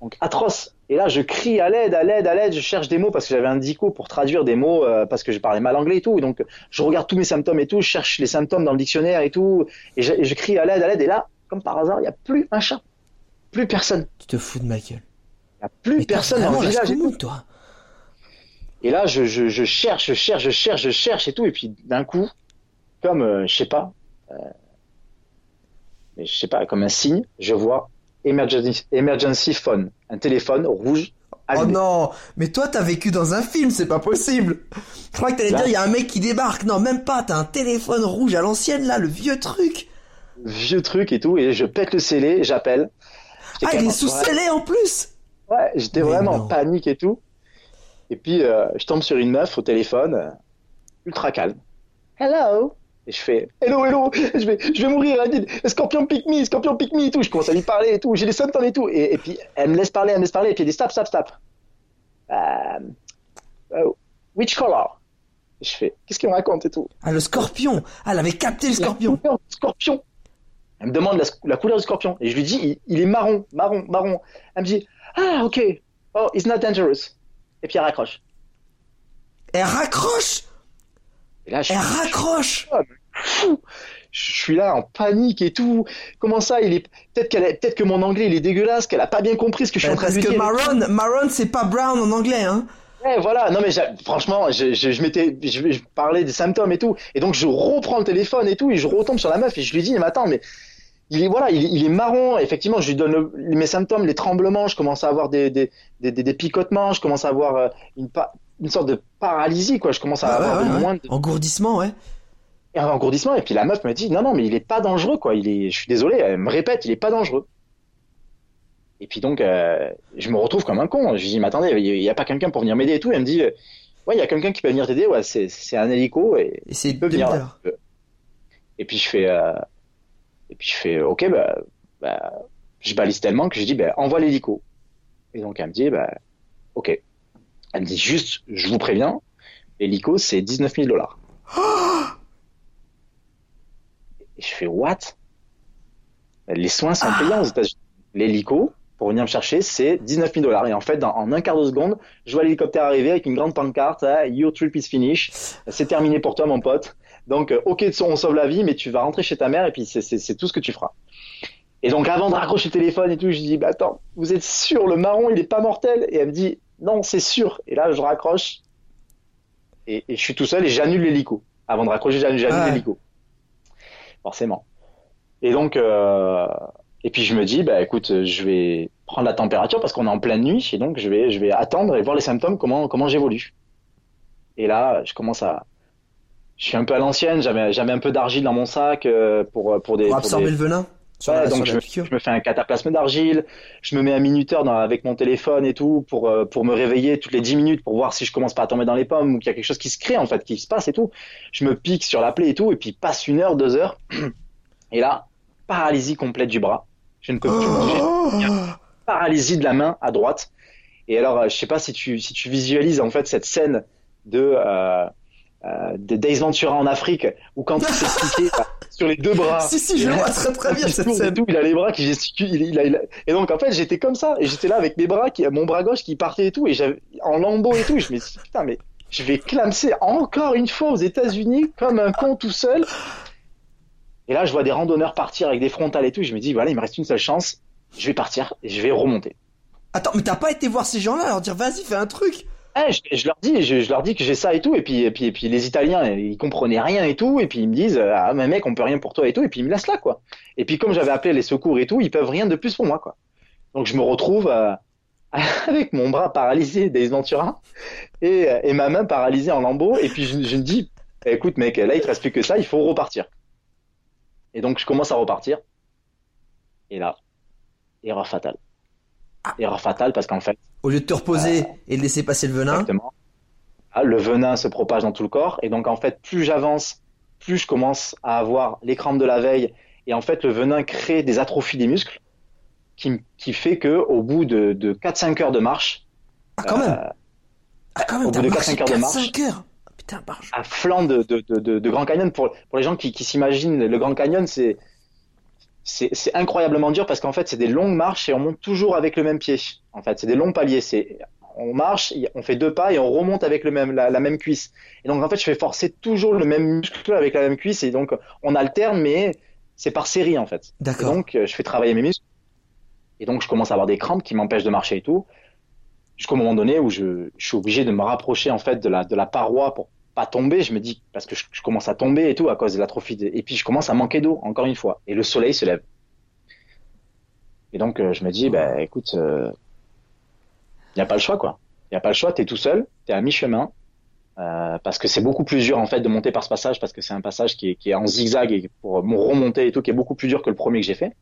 [SPEAKER 2] Donc atroce. Et là je crie à l'aide, à l'aide, à l'aide, je cherche des mots parce que j'avais un dico pour traduire des mots euh, parce que je parlais mal anglais et tout, donc je regarde tous mes symptômes et tout, je cherche les symptômes dans le dictionnaire et tout, et je, et je crie à l'aide, à l'aide, et là, comme par hasard, il n'y a plus un chat. Plus personne.
[SPEAKER 1] Tu te fous de ma gueule.
[SPEAKER 2] Il n'y a plus
[SPEAKER 1] Mais
[SPEAKER 2] personne dans le
[SPEAKER 1] la
[SPEAKER 2] village. et tout.
[SPEAKER 1] scoumoune, toi.
[SPEAKER 2] Et là, je, je, je cherche, je cherche, je cherche, je cherche et tout. Et puis d'un coup, comme, euh, je sais pas, euh, mais je sais pas, comme un signe, je vois emergency, emergency phone, un téléphone rouge.
[SPEAKER 1] Oh
[SPEAKER 2] allumé.
[SPEAKER 1] non, mais toi t'as vécu dans un film, c'est pas possible. Je crois que t'allais dire il y a un mec qui débarque. Non, même pas. T'as un téléphone rouge à l'ancienne là, le vieux truc.
[SPEAKER 2] Vieux truc et tout. Et je pète le scellé, j'appelle.
[SPEAKER 1] Ah, il est sous scellé en plus.
[SPEAKER 2] Ouais, j'étais vraiment
[SPEAKER 1] non.
[SPEAKER 2] en panique et tout. Et puis, euh, je tombe sur une meuf au téléphone, euh, ultra calme. Hello? Et je fais Hello, hello, je vais, je vais mourir. Elle dit Scorpion pick me, Scorpion pick me et tout. Je commence à lui parler et tout. J'ai des symptômes et tout. Et, et puis, elle me laisse parler, elle me laisse parler. Et puis, elle dit Stop, stop, stop. Euh, oh, which color? Et je fais Qu'est-ce qu'il me raconte et tout?
[SPEAKER 1] Ah, le scorpion. Ah, elle avait capté le scorpion.
[SPEAKER 2] Scorpion. Elle me demande la, la couleur du scorpion. Et je lui dis il, il est marron, marron, marron. Elle me dit Ah, ok. Oh, it's not dangerous. Et puis, elle raccroche.
[SPEAKER 1] Elle raccroche?
[SPEAKER 2] Et là, je
[SPEAKER 1] Elle
[SPEAKER 2] suis
[SPEAKER 1] raccroche.
[SPEAKER 2] fou. Je suis là en panique et tout. Comment ça Il est peut-être qu'elle, a- peut-être que mon anglais il est dégueulasse, qu'elle a pas bien compris ce que je suis en train
[SPEAKER 1] Parce
[SPEAKER 2] de lui
[SPEAKER 1] que
[SPEAKER 2] dire.
[SPEAKER 1] Maron, Maron c'est pas Brown en anglais, hein.
[SPEAKER 2] Ouais, voilà. Non mais franchement, je, je, je m'étais, je, je parlais des symptômes et tout, et donc je reprends le téléphone et tout, et je retombe sur la meuf et je lui dis, mais attends, mais il est voilà, il, est- il est marron. Effectivement, je lui donne le- mes symptômes, les tremblements, je commence à avoir des des, des, des- des picotements, je commence à avoir euh, une pa- une sorte de paralysie quoi. Je commence à
[SPEAKER 1] Ah,
[SPEAKER 2] avoir
[SPEAKER 1] ouais,
[SPEAKER 2] moins de
[SPEAKER 1] Engourdissement, ouais.
[SPEAKER 2] et un engourdissement. Et puis la meuf me dit, non non, mais il est pas dangereux quoi. Il est, je suis désolé, elle me répète, il est pas dangereux. Et puis donc, euh, je me retrouve comme un con. Je lui dis, mais attendez, il y a pas quelqu'un pour venir m'aider et tout. Elle me dit, euh, ouais, il y a quelqu'un qui peut venir t'aider. Ouais, c'est un hélico et
[SPEAKER 1] Et c'est
[SPEAKER 2] peut venir.
[SPEAKER 1] 2000
[SPEAKER 2] là. Et puis je fais, euh, et puis je fais, ok, bah, bah, je balise tellement que je dis, bah, envoie l'hélico. Et donc elle me dit, bah, ok. Elle me dit juste, je vous préviens, l'hélico c'est 19 000 dollars. Et je fais, what? Les soins sont payants aux États-Unis. L'hélico, pour venir me chercher, c'est 19 000 dollars. Et en fait, dans- en un quart de seconde, je vois l'hélicoptère arriver avec une grande pancarte, Your trip is finished. C'est terminé pour toi, mon pote. Donc, euh, ok, on sauve la vie, mais tu vas rentrer chez ta mère et puis c'est tout ce que tu feras. Et donc, avant de raccrocher le téléphone et tout, je dis, bah attends, vous êtes sûr, le marron, il est pas mortel? Et elle me dit, non, c'est sûr. Et là, je raccroche et, et je suis tout seul et j'annule l'hélico. Avant de raccrocher, j'annule
[SPEAKER 1] Ah ouais.
[SPEAKER 2] l'hélico. Forcément. Et donc, euh, Et puis je me dis, bah écoute, je vais prendre la température parce qu'on est en pleine nuit et donc je vais, je vais attendre et voir les symptômes, comment, comment j'évolue. Et là, je commence à, je suis un peu à l'ancienne, j'avais, j'avais un peu d'argile dans mon sac euh, pour, pour des.
[SPEAKER 1] Pour absorber le venin?
[SPEAKER 2] Sur ouais, la, donc sur je, me, je, me, fais un cataplasme d'argile, je me mets un minuteur dans, avec mon téléphone et tout pour euh, pour me réveiller toutes les 10 minutes pour voir si je commence pas à tomber dans les pommes ou qu'il y a quelque chose qui se crée en fait, qui se passe et tout. Je me pique sur la plaie et tout et puis passe une heure, deux heures et là paralysie complète du bras. Je ne peux plus bouger. Paralysie de la main à droite. Et alors, euh, je sais pas si tu, si tu visualises en fait cette scène de, euh, euh, de Days Ventura en Afrique où quand il s'est sur les deux bras.
[SPEAKER 1] Si, si, je vois très très bien cette scène.
[SPEAKER 2] Tout, il a les bras qui gesticulent. Il, il, a, il a... Et donc, en fait, j'étais comme ça. Et j'étais là avec mes bras, qui, mon bras gauche qui partait et tout. Et j'avais, en lambeau et tout. Et je me suis dit, putain, mais je vais clamser encore une fois aux États-Unis comme un con tout seul. Et là, je vois des randonneurs partir avec des frontales et tout. Et je me dis, voilà, il me reste une seule chance. Je vais partir et je vais remonter.
[SPEAKER 1] Attends, mais t'as pas été voir ces gens-là leur dire, vas-y, fais un truc.
[SPEAKER 2] Eh, je, je, leur dis, je, je leur dis que j'ai ça et tout. Et puis, et puis, et puis, les Italiens, ils comprenaient rien et tout. Et puis, ils me disent, ah, mais mec, on peut rien pour toi et tout. Et puis, ils me laissent là, quoi. Et puis, comme j'avais appelé les secours et tout, ils peuvent rien de plus pour moi, quoi. Donc, je me retrouve euh, avec mon bras paralysé des Ventura et, et ma main paralysée en lambeaux. Et puis, je, je me dis, écoute, mec, là, il te reste plus que ça. Il faut repartir. Et donc, je commence à repartir. Et là, erreur fatale. Ah. Erreur fatale parce qu'en fait.
[SPEAKER 1] Au lieu de te reposer euh, et de laisser passer le venin.
[SPEAKER 2] Exactement. Ah, le venin se propage dans tout le corps. Et donc, en fait, plus j'avance, plus je commence à avoir les crampes de la veille. Et en fait, le venin crée des atrophies des muscles qui, qui fait que au bout de, de 4-5 heures de marche.
[SPEAKER 1] Ah, quand même. Euh, ah, quand même,
[SPEAKER 2] au bout de 4-5 heures de marche.
[SPEAKER 1] 5 heures. Putain, barge.
[SPEAKER 2] À flanc de, de, de, de, Grand Canyon. Pour, pour les gens qui, qui s'imaginent, le Grand Canyon, c'est c'est incroyablement dur parce qu'en fait c'est des longues marches et on monte toujours avec le même pied. En fait, c'est des longs paliers. C'est on marche, on fait deux pas et on remonte avec le même la, la, même cuisse. Et donc en fait, je fais forcer toujours le même muscle avec la même cuisse et donc on alterne, mais c'est par série en fait.
[SPEAKER 1] D'accord.
[SPEAKER 2] Donc je fais travailler mes muscles et donc je commence à avoir des crampes qui m'empêchent de marcher et tout. Jusqu'au moment donné où je, je, suis obligé de me rapprocher en fait de la de la paroi pour pas tomber, je me dis parce que je, je commence à tomber et tout à cause de l'atrophie et puis je commence à manquer d'eau encore une fois et le soleil se lève. Et donc euh, je me dis bah écoute il n'y a pas le choix quoi. Il n'y a pas le choix, tu es tout seul, tu es à mi-chemin euh, parce que c'est beaucoup plus dur en fait de monter par ce passage parce que c'est un passage qui est, qui est en zigzag et pour remonter et tout qui est beaucoup plus dur que le premier que j'ai fait.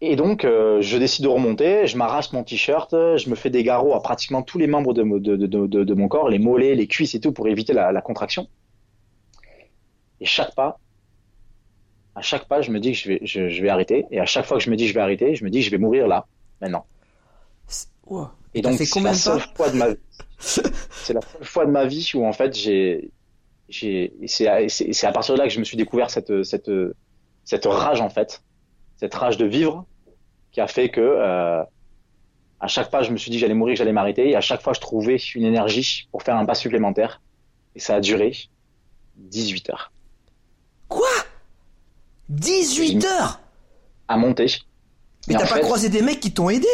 [SPEAKER 2] Et donc, euh, je décide de remonter, je m'arrache mon t-shirt, je me fais des garrots à pratiquement tous les membres de, de, de, de, mon corps, les mollets, les cuisses et tout, pour éviter la, la, contraction. Et chaque pas, à chaque pas, je me dis que je vais, je, vais arrêter. Et à chaque fois que je me dis que je vais arrêter, je me dis que je vais mourir là, maintenant.
[SPEAKER 1] Wow.
[SPEAKER 2] Et donc, c'est la seule fois de ma c'est la seule fois de ma vie où en fait j'ai, j'ai, c'est à, à partir de là que je me suis découvert cette, cette, cette rage en fait cette rage de vivre qui a fait que euh, à chaque pas je me suis dit que j'allais mourir, que j'allais m'arrêter et à chaque fois je trouvais une énergie pour faire un pas supplémentaire et ça a duré 18 heures.
[SPEAKER 1] Quoi? 18 heures?
[SPEAKER 2] À monter.
[SPEAKER 1] Mais t'as pas fait, croisé des mecs qui t'ont aidé?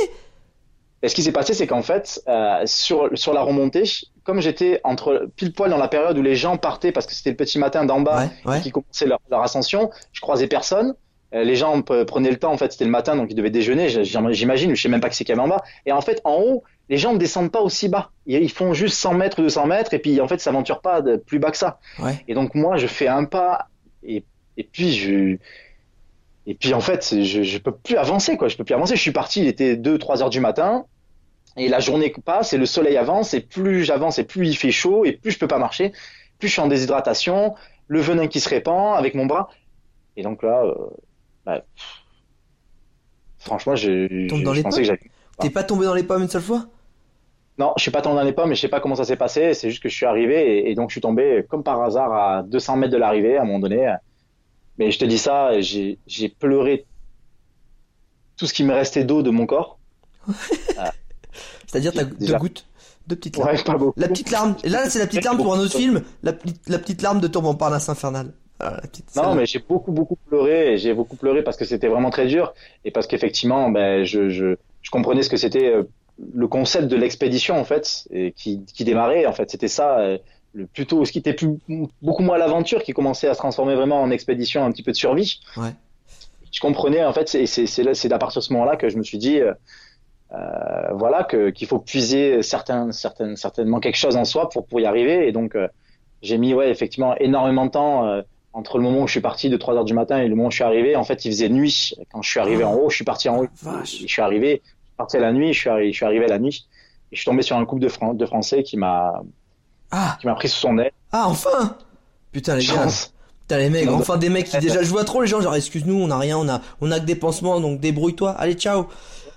[SPEAKER 2] Et ce qui s'est passé, c'est qu'en fait, euh, sur, sur la remontée, comme j'étais entre pile poil dans la période où les gens partaient parce que c'était le petit matin d'en bas
[SPEAKER 1] ouais, ouais.
[SPEAKER 2] qui commençait leur, leur, ascension, je croisais personne. Euh, les gens prenaient le temps, en fait, c'était le matin, donc ils devaient déjeuner, j'imagine, je sais même pas qui c'est qu'il y avait en bas. Et en fait, en haut, les gens ne descendent pas aussi bas. Ils font juste 100 mètres ou 200 mètres, et puis en fait, ça s'aventure pas de plus bas que ça.
[SPEAKER 1] Ouais.
[SPEAKER 2] Et donc moi, je fais un pas, et, et puis je... Et puis en fait, je, je peux plus avancer, quoi. Je peux plus avancer. Je suis parti, il était 2-3 heures du matin, et la journée passe, et le soleil avance, et plus j'avance, et plus il fait chaud, et plus je peux pas marcher, plus je suis en déshydratation, le venin qui se répand avec mon bras. Et donc là, euh, bah, franchement, je, je,
[SPEAKER 1] je
[SPEAKER 2] pensais que j'allais.
[SPEAKER 1] T'es pas tombé dans les pommes une seule fois?
[SPEAKER 2] Non, je suis pas tombé dans les pommes, mais je sais pas comment ça s'est passé. C'est juste que je suis arrivé et, et, donc je suis tombé comme par hasard à 200 mètres de l'arrivée à un moment donné. Mais je te dis ça, j'ai pleuré tout ce qui me restait d'eau de mon corps.
[SPEAKER 1] C'est-à-dire t'as deux gouttes deux petites larmes.
[SPEAKER 2] Ouais, pas beaucoup.
[SPEAKER 1] La petite larme. Et là, c'est la petite larme pour un autre film. La, la petite larme de Tour Montparnasse infernal.
[SPEAKER 2] Ah, petite, non, mais j'ai beaucoup beaucoup pleuré. J'ai beaucoup pleuré parce que c'était vraiment très dur et parce qu'effectivement, ben, je, je, je comprenais ce que c'était euh, le concept de l'expédition en fait, et qui, qui démarrait. En fait, c'était ça. Euh, le plutôt ce qui était plus beaucoup moins l'aventure qui commençait à se transformer vraiment en expédition un petit peu de survie.
[SPEAKER 1] Ouais.
[SPEAKER 2] je comprenais en fait, c'est c'est à partir de ce moment-là que je me suis dit, euh, euh, voilà, que qu'il faut puiser certains, certaines, certainement quelque chose en soi pour pour y arriver. Et donc euh, j'ai mis ouais effectivement énormément de temps euh, entre le moment où je suis parti de 3 heures du matin et le moment où je suis arrivé. En fait, il faisait nuit quand je suis arrivé en haut. Je suis parti en haut. Je suis arrivé, je suis parti à la nuit. Je suis arrivé, je suis arrivé la nuit. Et je suis tombé sur un couple de, Fran de Français qui m'a
[SPEAKER 1] ah.
[SPEAKER 2] qui m'a pris sous son aile.
[SPEAKER 1] Ah enfin Putain les gars. Putain les mecs, enfin des mecs qui déjà je vois trop les gens genre excuse-nous, on a rien, on a on a que des pansements donc débrouille-toi. Allez ciao.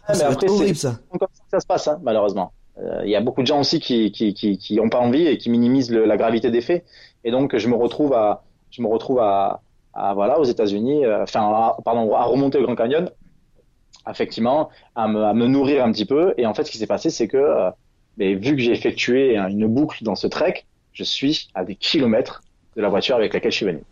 [SPEAKER 2] Ah, mais après, horrible ça. Comme ça que ça se passe hein, malheureusement. Euh, il y a beaucoup de gens aussi qui qui qui qui ont pas envie et qui minimisent le, la gravité des faits. Et donc je me retrouve à je me retrouve à, à voilà aux États-Unis, euh, enfin pardon à remonter au Grand Canyon, effectivement à me, à me nourrir un petit peu. Et en fait ce qui s'est passé c'est que euh, mais vu que j'ai effectué une boucle dans ce trek, je suis à des kilomètres de la voiture avec laquelle je suis venu.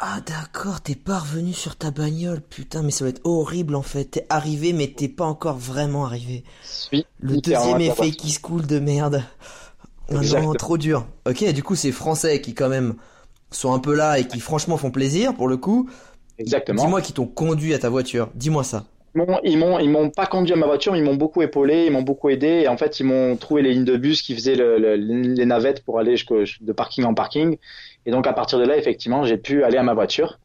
[SPEAKER 1] Ah d'accord, t'es pas revenu sur ta bagnole, putain, mais ça va être horrible en fait. T'es arrivé, mais t'es pas encore vraiment arrivé.
[SPEAKER 2] Oui,
[SPEAKER 1] Le deuxième effet qui se coule de merde. Non, trop dur. Ok, du coup c'est français qui quand même sont un peu là et qui franchement font plaisir pour le coup.
[SPEAKER 2] Exactement.
[SPEAKER 1] Dis-moi qui t'ont conduit à ta voiture. Dis-moi ça.
[SPEAKER 2] Ils m'ont, ils m'ont pas conduit à ma voiture, ils m'ont beaucoup épaulé, ils m'ont beaucoup aidé. Et en fait, ils m'ont trouvé les lignes de bus qui faisaient le, le, les navettes pour aller de parking en parking. Et donc, à partir de là, effectivement, j'ai pu aller à ma voiture.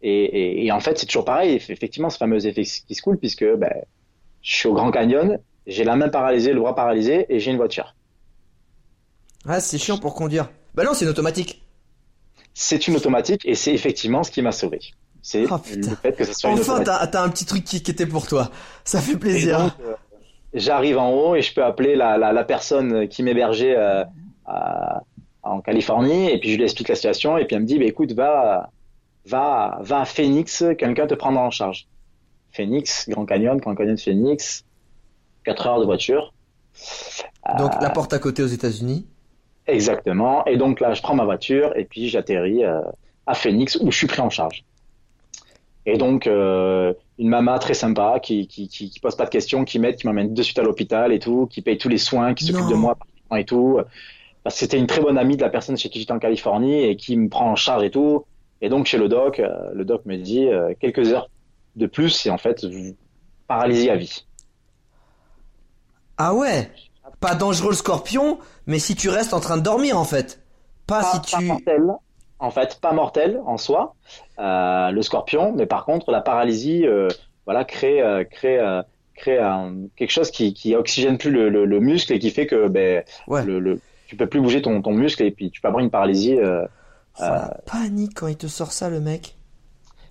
[SPEAKER 2] Et, et, et en fait, c'est toujours pareil. Effectivement, ce fameux effet qui se coule, puisque ben, je suis au Grand Canyon, j'ai la main paralysée, le bras paralysé, et j'ai une voiture.
[SPEAKER 1] Ah, c'est chiant pour conduire. Bah non, c'est une automatique.
[SPEAKER 2] C'est une automatique, et c'est effectivement ce qui m'a sauvé. C'est
[SPEAKER 1] oh,
[SPEAKER 2] le fait que ça soit
[SPEAKER 1] enfin, t'as as un petit truc qui, qui, était pour toi. Ça fait plaisir.
[SPEAKER 2] Euh, J'arrive en haut et je peux appeler la, la, la personne qui m'hébergeait euh, en Californie et puis je lui explique la situation et puis elle me dit bah, écoute va va va à Phoenix, quelqu'un te prendra en charge. Phoenix, Grand Canyon, Grand Canyon Phoenix, 4 heures de voiture.
[SPEAKER 1] Donc euh, la porte à côté aux États-Unis.
[SPEAKER 2] Exactement. Et donc là, je prends ma voiture et puis j'atterris euh, à Phoenix où je suis pris en charge. Et donc, euh, une maman très sympa qui, qui, qui, qui, pose pas de questions, qui m'aide, qui m'emmène de suite à l'hôpital et tout, qui paye tous les soins, qui s'occupe de moi et tout. Parce que c'était une très bonne amie de la personne chez qui j'étais en Californie et qui me prend en charge et tout. Et donc, chez le doc, euh, le doc me dit euh, quelques heures de plus et en fait, paralysie à vie.
[SPEAKER 1] Ah ouais? Pas dangereux le scorpion, mais si tu restes en train de dormir en fait. Pas,
[SPEAKER 2] pas
[SPEAKER 1] si tu...
[SPEAKER 2] Pas mortel, en fait, pas mortel en soi, euh, le scorpion, mais par contre, la paralysie, euh, voilà, crée, euh, crée, crée un, quelque chose qui, qui oxygène plus le, le, le, muscle et qui fait que ben,
[SPEAKER 1] ouais.
[SPEAKER 2] le, le, tu peux plus bouger ton, ton muscle et puis tu peux avoir une paralysie.
[SPEAKER 1] Oh, la panique quand il te sort ça, le mec.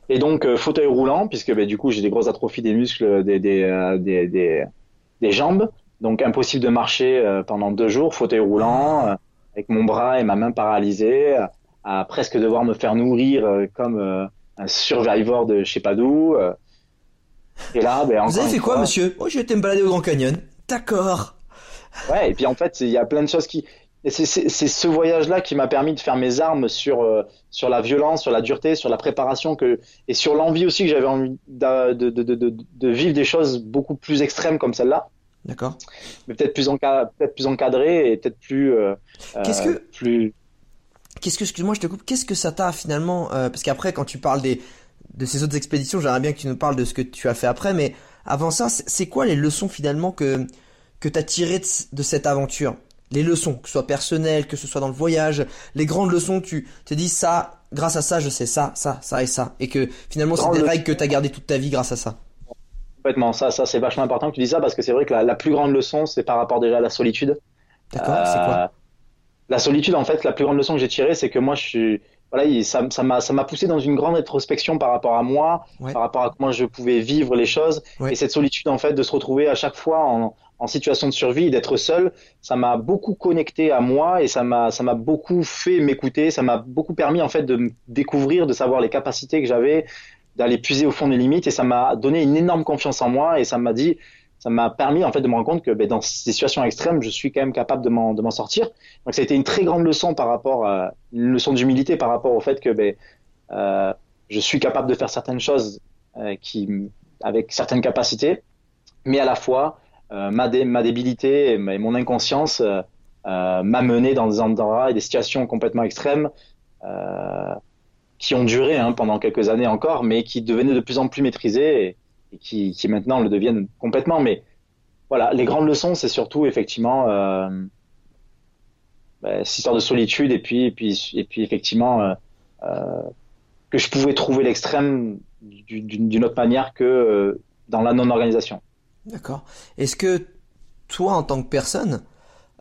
[SPEAKER 2] Et donc fauteuil roulant, puisque ben, du coup j'ai des grosses atrophies des muscles, des, des, des, des, des jambes, donc impossible de marcher pendant deux jours, fauteuil roulant, avec mon bras et ma main paralysée à presque devoir me faire nourrir euh, comme euh, un survivor de je sais pas d'où. Euh. Et là, ben,
[SPEAKER 1] Vous avez fait
[SPEAKER 2] fois,
[SPEAKER 1] quoi, monsieur Oh, j'ai été me balader au Grand Canyon. D'accord.
[SPEAKER 2] Ouais, et puis en fait, il y a plein de choses qui. C'est ce voyage-là qui m'a permis de faire mes armes sur sur la violence, sur la dureté, sur la préparation que et sur l'envie aussi que j'avais envie de de, de, de, de, vivre des choses beaucoup plus extrêmes comme celle-là.
[SPEAKER 1] D'accord.
[SPEAKER 2] Mais peut-être plus encadré, peut-être plus encadré et peut-être plus. Euh,
[SPEAKER 1] Qu'est-ce que
[SPEAKER 2] plus
[SPEAKER 1] Qu'est-ce que, excuse-moi, je te coupe. Qu'est-ce que ça t'a finalement euh, Parce qu'après, quand tu parles des de ces autres expéditions, j'aimerais bien que tu nous parles de ce que tu as fait après. Mais avant ça, c'est quoi les leçons finalement que que t'as tirées de, de, cette aventure? Les leçons, que ce soit personnelles, que ce soit dans le voyage, les grandes leçons. Tu te dis ça, grâce à ça, je sais ça, ça, ça et ça, et que finalement c'est des règles que t'as gardées toute ta vie grâce à ça.
[SPEAKER 2] Complètement. Ça, ça c'est vachement important que tu dis ça parce que c'est vrai que la, la, plus grande leçon, c'est par rapport déjà à la solitude.
[SPEAKER 1] D'accord. Euh, c'est quoi
[SPEAKER 2] la solitude, en fait, la plus grande leçon que j'ai tirée, c'est que moi, je suis, voilà, ça, m'a, ça m'a poussé dans une grande introspection par rapport à moi,
[SPEAKER 1] ouais.
[SPEAKER 2] par rapport à comment je pouvais vivre les choses.
[SPEAKER 1] Ouais.
[SPEAKER 2] Et cette solitude, en fait, de se retrouver à chaque fois en, en situation de survie, d'être seul, ça m'a beaucoup connecté à moi et ça m'a, ça m'a beaucoup fait m'écouter. Ça m'a beaucoup permis, en fait, de me découvrir, de savoir les capacités que j'avais, d'aller puiser au fond des limites. Et ça m'a donné une énorme confiance en moi et ça m'a dit, ça m'a permis en fait de me rendre compte que ben, dans ces situations extrêmes, je suis quand même capable de m'en, de m'en sortir. Donc ça a été une très grande leçon par rapport à une leçon d'humilité par rapport au fait que ben, euh, je suis capable de faire certaines choses euh, qui avec certaines capacités, mais à la fois ma, dé, ma débilité et, mon inconscience m'a mené dans des endroits et des situations complètement extrêmes qui ont duré hein, pendant quelques années encore, mais qui devenaient de plus en plus maîtrisés et, et qui, qui, maintenant le deviennent complètement. Mais voilà, les grandes leçons, c'est surtout effectivement euh, bah, cette histoire de solitude et puis, et puis, et puis effectivement euh, euh, que je pouvais trouver l'extrême d'une autre manière que euh, dans la non-organisation.
[SPEAKER 1] D'accord. Est-ce que toi, en tant que personne,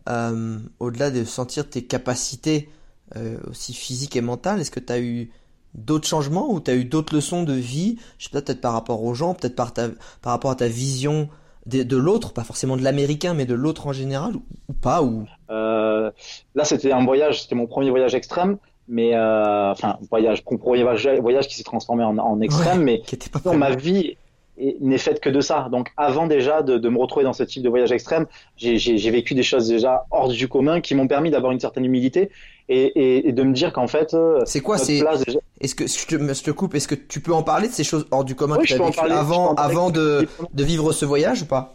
[SPEAKER 1] euh, au-delà de sentir tes capacités euh, aussi physiques et mentales, est-ce que tu as eu d'autres changements ou tu as eu d'autres leçons de vie Je sais pas, peut-être par rapport aux gens, peut-être par, ta, par rapport à ta vision de, de l'autre, pas forcément de l'américain, mais de l'autre en général, ou, ou pas ou...
[SPEAKER 2] Euh, Là, c'était un voyage, c'était mon premier voyage extrême, mais euh, enfin, voyage, premier voyage, voyage qui s'est transformé en, en extrême,
[SPEAKER 1] Ouais,
[SPEAKER 2] mais
[SPEAKER 1] qui était pas
[SPEAKER 2] dans ma vie n'est faite que de ça. Donc, avant déjà de, de me retrouver dans ce type de voyage extrême, j'ai- vécu des choses déjà hors du commun qui m'ont permis d'avoir une certaine humilité et, et, et de me dire qu'en fait, euh,
[SPEAKER 1] C'est quoi C'est
[SPEAKER 2] déjà-
[SPEAKER 1] est-ce que je te, je te coupe Est-ce que tu peux en parler de ces choses hors du commun
[SPEAKER 2] Oui,
[SPEAKER 1] que tu
[SPEAKER 2] peux
[SPEAKER 1] as
[SPEAKER 2] en
[SPEAKER 1] vécu
[SPEAKER 2] parler,
[SPEAKER 1] avant de, de vivre ce voyage ou pas?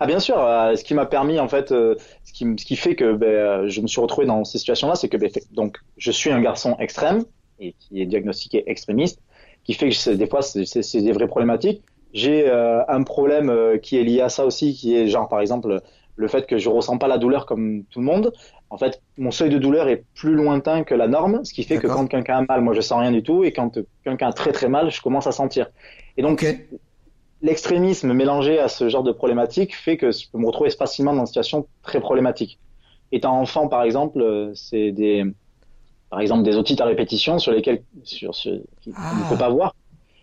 [SPEAKER 2] Ah bien sûr, euh, ce qui m'a permis en fait, euh, ce qui, m- ce qui fait que ben, je me suis retrouvé dans ces situations-là, c'est que ben, donc je suis un garçon extrême et qui est diagnostiqué extrémiste, qui fait que des fois c'est des vraies problématiques. J'ai euh, un problème euh, qui est lié à ça aussi, qui est genre par exemple le fait que je ressens pas la douleur comme tout le monde. En fait, mon seuil de douleur est plus lointain que la norme, ce qui fait que quand quelqu'un a mal, moi je sens rien du tout, et quand quelqu'un a très très mal, je commence à sentir. Et donc l'extrémisme mélangé à ce genre de problématique fait que je peux me retrouver facilement dans une situation très problématique. Étant enfant, par exemple, c'est des, par exemple, des otites à répétition sur lesquels, sur
[SPEAKER 1] Ah.
[SPEAKER 2] ne peut pas voir.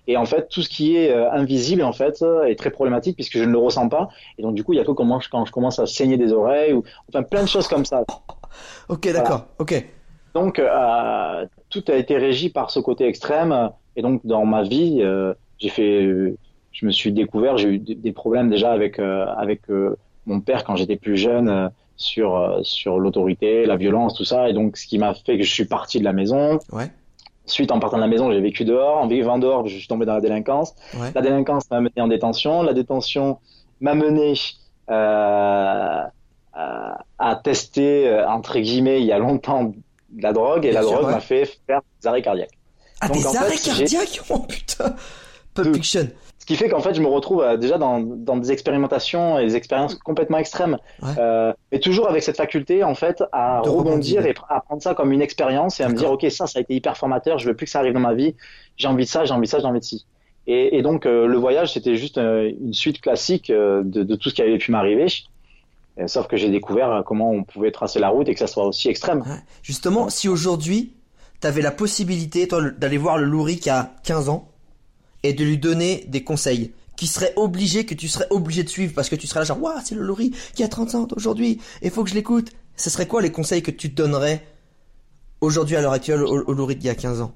[SPEAKER 2] Et en fait, tout ce qui est euh, invisible, en fait, euh, est très problématique puisque je ne le ressens pas. Et donc, du coup, il y a comment je- quand je commence à saigner des oreilles ou, enfin, plein de choses comme ça.
[SPEAKER 1] Ok, d'accord. Ok.
[SPEAKER 2] Donc, euh, tout a été régi par ce côté extrême. Et donc, dans ma vie, euh, j'ai fait, euh, je me suis découvert, j'ai eu des des problèmes déjà avec euh, avec euh, mon père quand j'étais plus jeune euh, sur euh, sur l'autorité, la violence, tout ça. Et donc, ce qui m'a fait que je suis parti de la maison.
[SPEAKER 1] Ouais.
[SPEAKER 2] Ensuite, en partant de la maison, j'ai vécu dehors. En vivant dehors, je suis tombé dans la délinquance.
[SPEAKER 1] Ouais.
[SPEAKER 2] La délinquance m'a mené en détention. La détention m'a mené euh, à, à tester, euh, entre guillemets, il y a longtemps, la drogue. Et la
[SPEAKER 1] sûr,
[SPEAKER 2] drogue
[SPEAKER 1] ouais.
[SPEAKER 2] m'a fait faire des arrêts cardiaques.
[SPEAKER 1] Ah,
[SPEAKER 2] Donc,
[SPEAKER 1] des
[SPEAKER 2] fait,
[SPEAKER 1] arrêts cardiaques? Oh putain Pulp. Fiction.
[SPEAKER 2] Ce qui fait qu'en fait, je me retrouve euh, déjà dans, dans des expérimentations et des expériences complètement extrêmes.
[SPEAKER 1] Ouais.
[SPEAKER 2] Euh, mais toujours avec cette faculté, en fait, à
[SPEAKER 1] De
[SPEAKER 2] rebondir
[SPEAKER 1] rebondir.
[SPEAKER 2] et à prendre ça comme une expérience et à me dire. OK, ça, ça a été hyper formateur, je veux plus que ça arrive dans ma vie. J'ai envie de ça, j'ai envie de ça, j'ai envie de ci. Et, et donc, euh, le voyage, c'était juste une suite classique de, de tout ce qui avait pu m'arriver. Sauf que j'ai découvert comment on pouvait tracer la route et que ça soit aussi extrême.
[SPEAKER 1] Ouais. Justement, si aujourd'hui, t'avais la possibilité, d'aller voir le Louri qui a 15 ans et de lui donner des conseils qui seraient obligés, que tu serais obligé de suivre parce que tu serais là genre, waouh, c'est le Louri qui a 30 ans aujourd'hui, il faut que je l'écoute. Ce serait quoi les conseils que tu donnerais aujourd'hui à l'heure actuelle au, au Louri qui a 15 ans?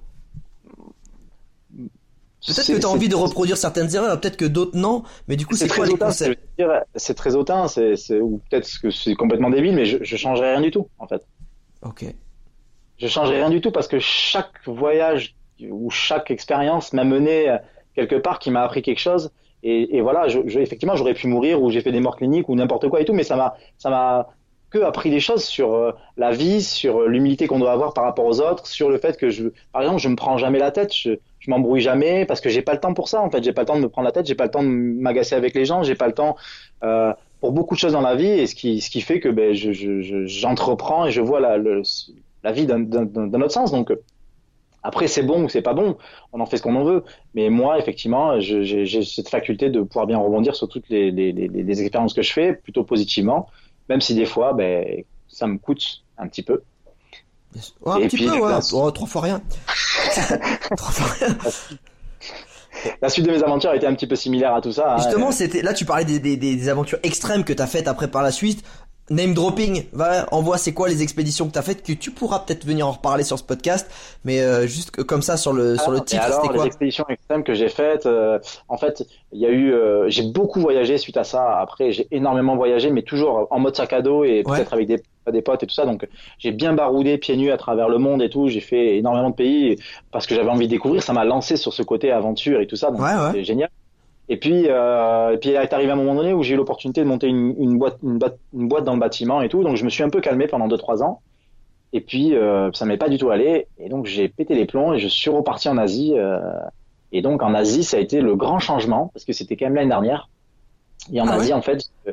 [SPEAKER 1] Peut-être que t'as
[SPEAKER 2] c'est-
[SPEAKER 1] envie de reproduire certaines erreurs, peut-être que d'autres non, mais du coup,
[SPEAKER 2] C'est
[SPEAKER 1] quoi
[SPEAKER 2] très
[SPEAKER 1] les conseils?
[SPEAKER 2] c'est- très hautain, c'est, ou peut-être que c'est complètement débile, mais je, je changerais rien du tout, en fait.
[SPEAKER 1] Ok.
[SPEAKER 2] Je changerais rien du tout parce que chaque voyage ou chaque expérience m'a mené quelque part qui m'a appris quelque chose. Et, voilà, effectivement, j'aurais pu mourir ou j'ai fait des morts cliniques ou n'importe quoi et tout, mais ça m'a, ça m'a que appris des choses sur euh, la vie, sur euh, l'humilité qu'on doit avoir par rapport aux autres, sur le fait que je, par exemple, je me prends jamais la tête, je, je m'embrouille jamais parce que j'ai pas le temps pour ça. En fait, j'ai pas le temps de me prendre la tête, j'ai pas le temps de m'agacer avec les gens, j'ai pas le temps euh, pour beaucoup de choses dans la vie et ce qui, ce qui fait que ben, je, je, je- j'entreprends et je vois la, vie d'un, autre sens. Donc après, c'est bon ou c'est pas bon, on en fait ce qu'on en veut. Mais moi, effectivement, j'ai, cette faculté de pouvoir bien rebondir sur toutes les, les, les, les expériences que je fais, plutôt positivement, même si des fois, ben, ça me coûte un petit peu.
[SPEAKER 1] Ouais, un
[SPEAKER 2] Et
[SPEAKER 1] petit
[SPEAKER 2] puis,
[SPEAKER 1] peu, ouais. Oh, trois fois rien. trois fois rien.
[SPEAKER 2] La suite de mes aventures a été un petit peu similaire à tout ça. hein.
[SPEAKER 1] Justement, c'était là tu parlais des, des, aventures extrêmes que t'as faites après par la suite. Name dropping, va, envoie c'est quoi les expéditions que t'as faites que tu pourras peut-être venir en reparler sur ce podcast, mais euh, juste comme ça sur le sur le titre,
[SPEAKER 2] alors,
[SPEAKER 1] c'était
[SPEAKER 2] les
[SPEAKER 1] quoi
[SPEAKER 2] expéditions extrêmes que j'ai faites, euh, en fait, il y a eu, euh, j'ai beaucoup voyagé suite à ça. Après, j'ai énormément voyagé, mais toujours en mode sac à dos et
[SPEAKER 1] Ouais.
[SPEAKER 2] peut-être avec des, des potes et tout ça. Donc, j'ai bien baroudé pieds nus à travers le monde et tout. J'ai fait énormément de pays parce que j'avais envie de découvrir. Ça m'a lancé sur ce côté aventure et tout ça. Donc,
[SPEAKER 1] Ouais, ouais.
[SPEAKER 2] c'est génial. Et puis, euh, et puis, il est arrivé un moment donné où j'ai eu l'opportunité de monter une, une boîte, une boîte, une boîte dans le bâtiment et tout. Donc, je me suis un peu calmé pendant deux trois ans. Et puis, euh, ça m'est pas du tout allé. Et donc, j'ai pété les plombs et je suis reparti en Asie. euh, et donc, en Asie, ça a été le grand changement parce que c'était quand même l'année dernière. Et en
[SPEAKER 1] Ah
[SPEAKER 2] Asie,
[SPEAKER 1] ouais
[SPEAKER 2] en fait, euh,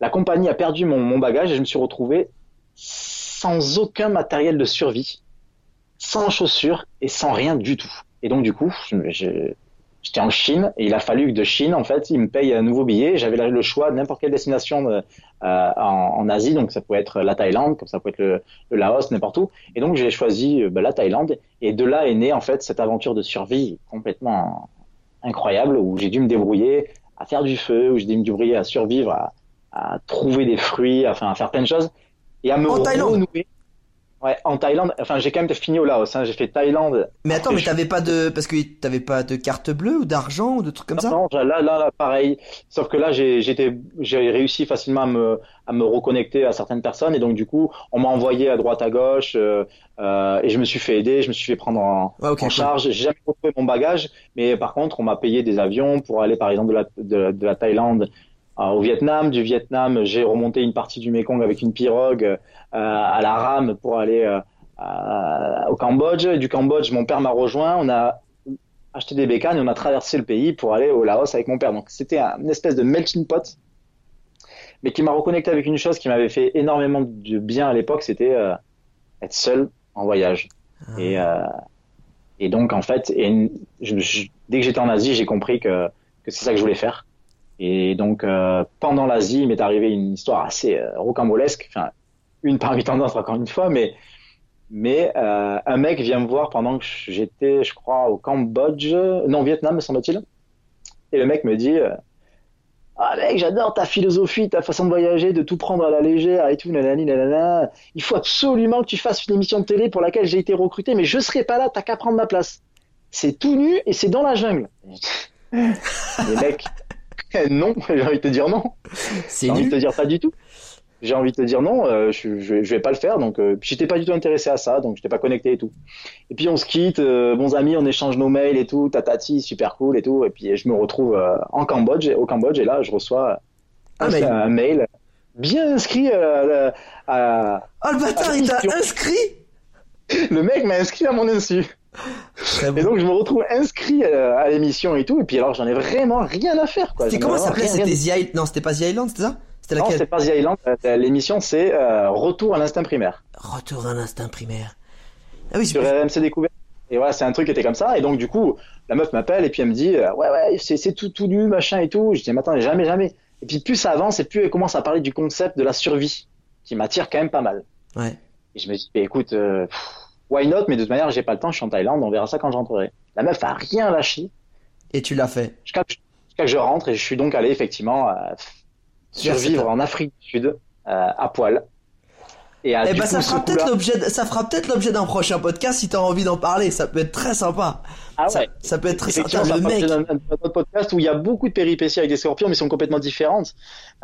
[SPEAKER 2] la compagnie a perdu mon, mon bagage et je me suis retrouvé sans aucun matériel de survie, sans chaussures et sans rien du tout. Et donc, du coup, je- j'étais en Chine et il a fallu que de Chine, en fait, ils me payent un nouveau billet. J'avais le choix de n'importe quelle destination euh, euh, en, en Asie, donc ça pouvait être la Thaïlande, comme ça peut être le, le Laos, n'importe où. Et donc j'ai choisi euh, bah, la Thaïlande, et de là est née en fait cette aventure de survie complètement incroyable où j'ai dû me débrouiller à faire du feu, où j'ai dû me débrouiller à survivre, à, à trouver des fruits, enfin à faire plein de choses, et à me
[SPEAKER 1] En
[SPEAKER 2] renouer. Ouais, en Thaïlande. Enfin, j'ai quand même fini au Laos. Hein. J'ai fait Thaïlande.
[SPEAKER 1] Mais attends, mais
[SPEAKER 2] je-
[SPEAKER 1] t'avais pas de, parce que t'avais pas de carte bleue ou d'argent ou de trucs comme ça?
[SPEAKER 2] Non, là, là, là, pareil. Sauf que là, j'ai, j'étais, j'ai réussi facilement à me, à me reconnecter à certaines personnes, et donc du coup, on m'a envoyé à droite, à gauche, euh, euh, et je me suis fait aider, je me suis fait prendre en,
[SPEAKER 1] Ouais,
[SPEAKER 2] en
[SPEAKER 1] cool.
[SPEAKER 2] charge. J'ai jamais retrouvé mon bagage, mais par contre, on m'a payé des avions pour aller, par exemple, de la, de, de la Thaïlande au Vietnam. Du Vietnam, j'ai remonté une partie du Mekong avec une pirogue euh, à la rame pour aller euh, à- au Cambodge. Et du Cambodge, mon père m'a rejoint. On a acheté des bécanes et on a traversé le pays pour aller au Laos avec mon père. Donc c'était un- une espèce de melting pot, mais qui m'a reconnecté avec une chose qui m'avait fait énormément de bien à l'époque, c'était euh, être seul en voyage. Et, euh, et donc en fait, et je- je- dès que j'étais en Asie, j'ai compris que, que c'est ça que je voulais faire. Et donc euh, pendant l'Asie, il m'est arrivé une histoire assez euh, rocambolesque, enfin une parmi tant d'autres encore une fois, mais mais euh, un mec vient me voir pendant que j'étais, je crois, au Cambodge, non, au Vietnam, me semble-t-il. Et le mec me dit euh, Ah, mec, j'adore ta philosophie, ta façon de voyager, de tout prendre à la légère et tout, nanani, nanana. Il faut absolument que tu fasses une émission de télé pour laquelle j'ai été recruté, mais je serai pas là, t'as qu'à prendre ma place. C'est tout nu et c'est dans la jungle. Les mecs, non, j'ai envie de te dire non. J'ai envie de te dire pas du tout. J'ai envie de te dire non, euh, je, je, vais- je vais pas le faire. Donc, euh, j'étais pas du tout intéressé à ça, donc j'étais pas connecté et tout. Et puis on se quitte, euh, bons amis, on échange nos mails et tout, tatati, super cool et tout. Et puis je me retrouve euh, en Cambodge, au Cambodge, et là je reçois
[SPEAKER 1] Un
[SPEAKER 2] un,
[SPEAKER 1] mail.
[SPEAKER 2] un mail bien inscrit. à-
[SPEAKER 1] Oh le bâtard, il t'a inscrit?
[SPEAKER 2] Le mec m'a inscrit à mon insu. Et
[SPEAKER 1] bon.
[SPEAKER 2] donc je me retrouve inscrit à, l'émission et tout. Et puis alors j'en ai vraiment rien à faire. quoi.
[SPEAKER 1] C'était comment ça s'appelait
[SPEAKER 2] rien-
[SPEAKER 1] C'était The Island Non, c'était pas The Island, c'était ça C'était
[SPEAKER 2] Non,
[SPEAKER 1] laquelle
[SPEAKER 2] c'est pas The Island. euh, L'émission c'est euh, Retour à l'instinct primaire.
[SPEAKER 1] Retour à l'instinct primaire. Ah oui,
[SPEAKER 2] sur
[SPEAKER 1] c'est
[SPEAKER 2] RMC Découverte. Et voilà, c'est un truc qui était comme ça. Et donc, du coup, la meuf m'appelle et puis elle me dit, euh, ouais, ouais, c'est, c'est tout, tout nu, machin et tout. Je dis, mais attends, jamais, jamais. Et puis, plus ça avance et plus elle commence à parler du concept de la survie, qui m'attire quand même pas mal.
[SPEAKER 1] Ouais.
[SPEAKER 2] Et je me dis, bah, écoute, euh, pff, why not? Mais de toute manière, j'ai pas le temps, je suis en Thaïlande, on verra ça quand je rentrerai. La meuf a rien lâché
[SPEAKER 1] Et tu l'as fait.
[SPEAKER 2] jusqu'à que, je rentre et je suis donc allé, effectivement, euh, survivre en Afrique du Sud, euh, à poil. Et à,
[SPEAKER 1] Eh
[SPEAKER 2] du
[SPEAKER 1] ben
[SPEAKER 2] coup,
[SPEAKER 1] ça fera peut-être l'objet, de- ça fera peut-être l'objet d'un prochain podcast si t'as envie d'en parler. Ça peut être très sympa.
[SPEAKER 2] Ah
[SPEAKER 1] ça,
[SPEAKER 2] ouais.
[SPEAKER 1] ça peut être très sympa. Le mec.
[SPEAKER 2] d'un autre podcast où il y a beaucoup de péripéties avec des scorpions, mais sont complètement différentes.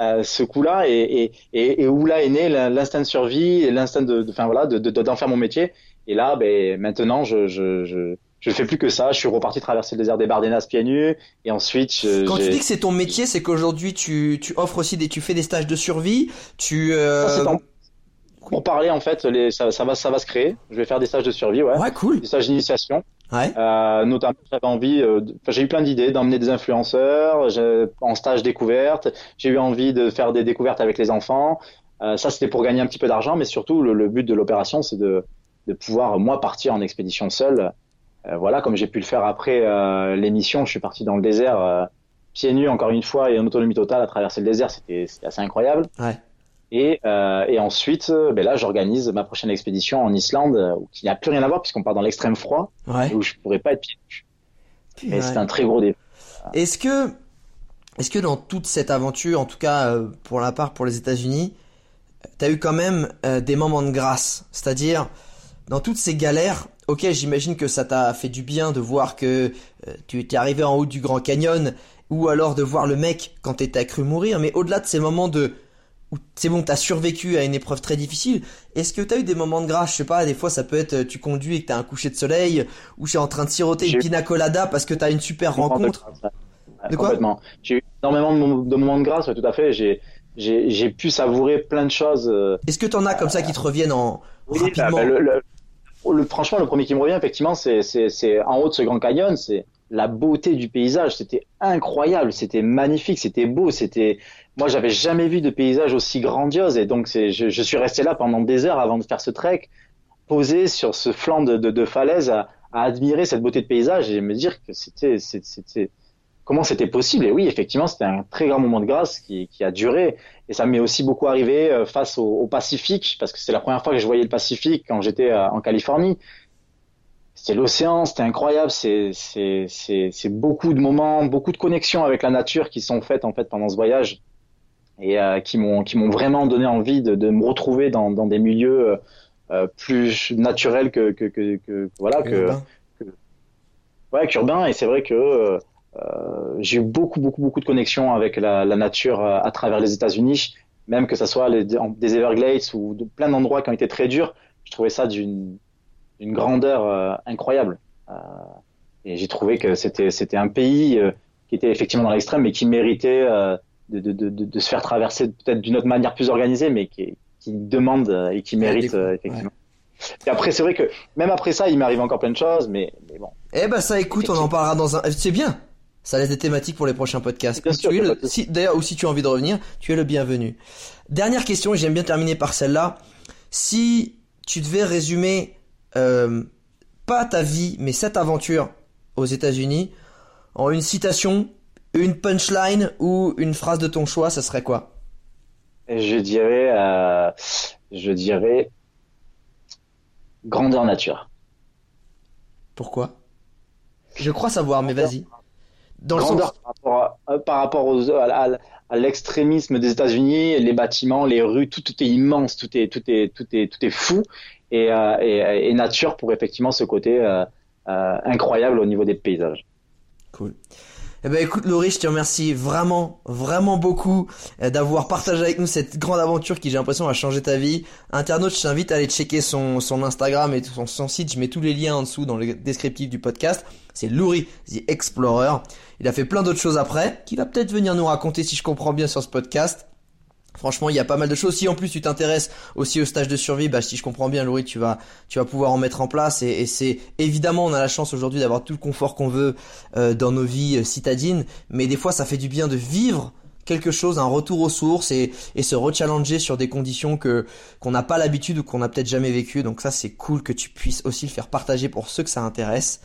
[SPEAKER 2] Euh, ce coup-là, et, et, et, et où là est né l'instinct de survie l'instinct de, de- enfin voilà, de, de, d'en faire mon métier. Et là, ben maintenant, je, je, je, je fais plus que ça. Je suis reparti traverser le désert des Bardenas pieds nus, et ensuite, je-
[SPEAKER 1] Quand tu dis que c'est ton métier, c'est qu'aujourd'hui tu, tu offres aussi des, tu fais des stages de survie. Tu. euh,
[SPEAKER 2] Ça, c'est en- pour parler en fait, les, ça, ça va, ça va se créer. Je vais faire des stages de survie, ouais,
[SPEAKER 1] Ouais, cool.
[SPEAKER 2] des stages d'initiation.
[SPEAKER 1] Ouais.
[SPEAKER 2] Euh, notamment, j'avais envie, euh, j'ai eu plein d'idées d'emmener des influenceurs en stage découverte. J'ai eu envie de faire des découvertes avec les enfants. Euh, ça, c'était pour gagner un petit peu d'argent, mais surtout, le, le but de l'opération, c'est de, de pouvoir, moi, partir en expédition seul. Euh, voilà, comme j'ai pu le faire après euh, l'émission, je suis parti dans le désert, euh, pieds nus, encore une fois, et en autonomie totale à traverser le désert. C'était assez incroyable.
[SPEAKER 1] Ouais.
[SPEAKER 2] Et, euh, et ensuite, euh, ben là, j'organise ma prochaine expédition en Islande, euh, qui n'a plus rien à voir puisqu'on part dans l'extrême froid,
[SPEAKER 1] Ouais.
[SPEAKER 2] et où je pourrais pas être pieds nus. Mais
[SPEAKER 1] Ouais.
[SPEAKER 2] c'est un très gros défi.
[SPEAKER 1] Est-ce que, est-ce que dans toute cette aventure, en tout cas pour la part pour les États-Unis, t'as eu quand même euh, des moments de grâce, c'est-à-dire dans toutes ces galères. Ok, j'imagine que ça t'a fait du bien de voir que euh, tu étais arrivé en haut du Grand Canyon, ou alors de voir le mec quand t'étais cru mourir. Mais au-delà de ces moments de où c'est bon, t'as survécu à une épreuve très difficile. Est-ce que t'as eu des moments de grâce? Je sais pas, des fois ça peut être euh, tu conduis et que t'as un coucher de soleil, ou tu es en train de siroter une pina colada parce que t'as une super rencontre? De quoi?
[SPEAKER 2] Complètement. J'ai eu énormément de, mom- de moments de grâce, ouais, tout à fait. J'ai j'ai pu savourer plein de choses. euh,
[SPEAKER 1] Est-ce que t'en as comme ça qui te reviennent en
[SPEAKER 2] Oui, bah,
[SPEAKER 1] rapidement?
[SPEAKER 2] bah, le, le- franchement, le premier qui me revient, effectivement, c'est en haut de ce Grand Canyon, c'est la beauté du paysage. C'était incroyable, c'était magnifique, c'était beau, c'était. Moi, j'avais jamais vu de paysage aussi grandiose, et donc je, je suis resté là pendant des heures avant de faire ce trek, posé sur ce flanc de, de, de falaise, à, à admirer cette beauté de paysage et me dire que c'était, c'était, comment c'était possible. Et oui, effectivement, c'était un très grand moment de grâce qui, qui a duré. Et ça m'est aussi beaucoup arrivé euh, face au, au Pacifique, parce que c'est la première fois que je voyais le Pacifique quand j'étais euh, en Californie. C'était l'océan, c'était incroyable. C'est, beaucoup de moments, beaucoup de connexions avec la nature qui sont faites en fait pendant ce voyage et euh, qui m'ont, vraiment donné envie de, de me retrouver dans, dans des milieux euh, plus naturels que, que, que, que voilà que ouais, qu'urbain. Et c'est vrai que j'ai eu beaucoup, beaucoup, beaucoup de connexions avec la, la nature euh, à travers les États-Unis, même que ce soit les, des Everglades ou de plein d'endroits qui ont été très durs. Je trouvais ça d'une d'une grandeur euh, incroyable. Euh, et j'ai trouvé que c'était c'était un pays euh, qui était effectivement dans l'extrême, mais qui méritait euh, de, de, de, de, se faire traverser peut-être d'une autre manière plus organisée, mais qui, qui demande euh, et qui mérite euh, effectivement. Et après, c'est vrai que même après ça, il m'arrive encore plein de choses, mais, mais bon.
[SPEAKER 1] Eh ben ça écoute, on en parlera dans un. C'est bien. Ça laisse des thématiques pour les prochains podcasts.
[SPEAKER 2] Bien sûr,
[SPEAKER 1] le- si, D'ailleurs, ou si tu as envie de revenir, tu es le bienvenu. Dernière question, et j'aime bien terminer par celle-là. Si tu devais résumer, euh, pas ta vie, mais cette aventure aux États-Unis, en une citation, une punchline ou une phrase de ton choix, ça serait quoi?
[SPEAKER 2] Je dirais, euh, je dirais, grandeur nature.
[SPEAKER 1] Pourquoi? Je crois savoir, mais vas-y. Dans le
[SPEAKER 2] grandeur
[SPEAKER 1] sens.
[SPEAKER 2] par rapport, à, euh, par rapport aux, à, à- à l'extrémisme des États-Unis, les bâtiments, les rues, tout, tout est immense, tout est, tout est, tout est, tout est fou. Et, euh, et, et nature pour effectivement ce côté euh, euh, incroyable au niveau des paysages.
[SPEAKER 1] Cool. Eh ben écoute Laurie, je te remercie vraiment, vraiment beaucoup euh, d'avoir partagé avec nous cette grande aventure qui j'ai l'impression a changé ta vie. Internaute, je t'invite à aller checker son, Instagram et son, son site. Je mets tous les liens en dessous dans le descriptif du podcast. C'est Laurie the Explorer. Il a fait plein d'autres choses après, qu'il va peut-être venir nous raconter si je comprends bien sur ce podcast. Franchement, il y a pas mal de choses. Si en plus tu t'intéresses aussi au stage de survie, bah si je comprends bien, Laurie, tu vas, tu vas pouvoir en mettre en place. Et, c'est évidemment, on a la chance aujourd'hui d'avoir tout le confort qu'on veut euh, dans nos vies euh, citadines, mais des fois, ça fait du bien de vivre quelque chose, un retour aux sources et, et se rechallenger sur des conditions que qu'on n'a pas l'habitude ou qu'on n'a peut-être jamais vécues. Donc ça, c'est cool que tu puisses aussi le faire partager pour ceux que ça intéresse.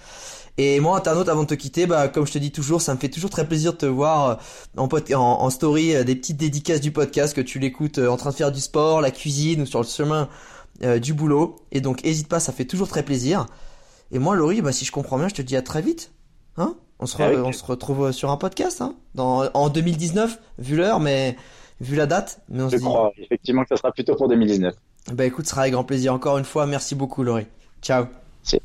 [SPEAKER 1] Et moi, internaute, avant de te quitter, bah, comme je te dis toujours, ça me fait toujours très plaisir de te voir euh, en, en, en story euh, des petites dédicaces du podcast, que tu l'écoutes euh, en train de faire du sport, la cuisine ou sur le chemin euh, du boulot. Et donc, hésite pas, ça fait toujours très plaisir. Et moi, Laurie, bah, si je comprends bien, je te dis à très vite. Hein on, se
[SPEAKER 2] Avec-
[SPEAKER 1] on se retrouve sur un podcast hein Dans, en 2019, vu l'heure, mais vu la date. Mais on
[SPEAKER 2] Je
[SPEAKER 1] se dit,
[SPEAKER 2] crois effectivement que ça sera plutôt pour 2019.
[SPEAKER 1] bah écoute, ce sera avec grand plaisir. Encore une fois, merci beaucoup, Laurie. Ciao.
[SPEAKER 2] C'est-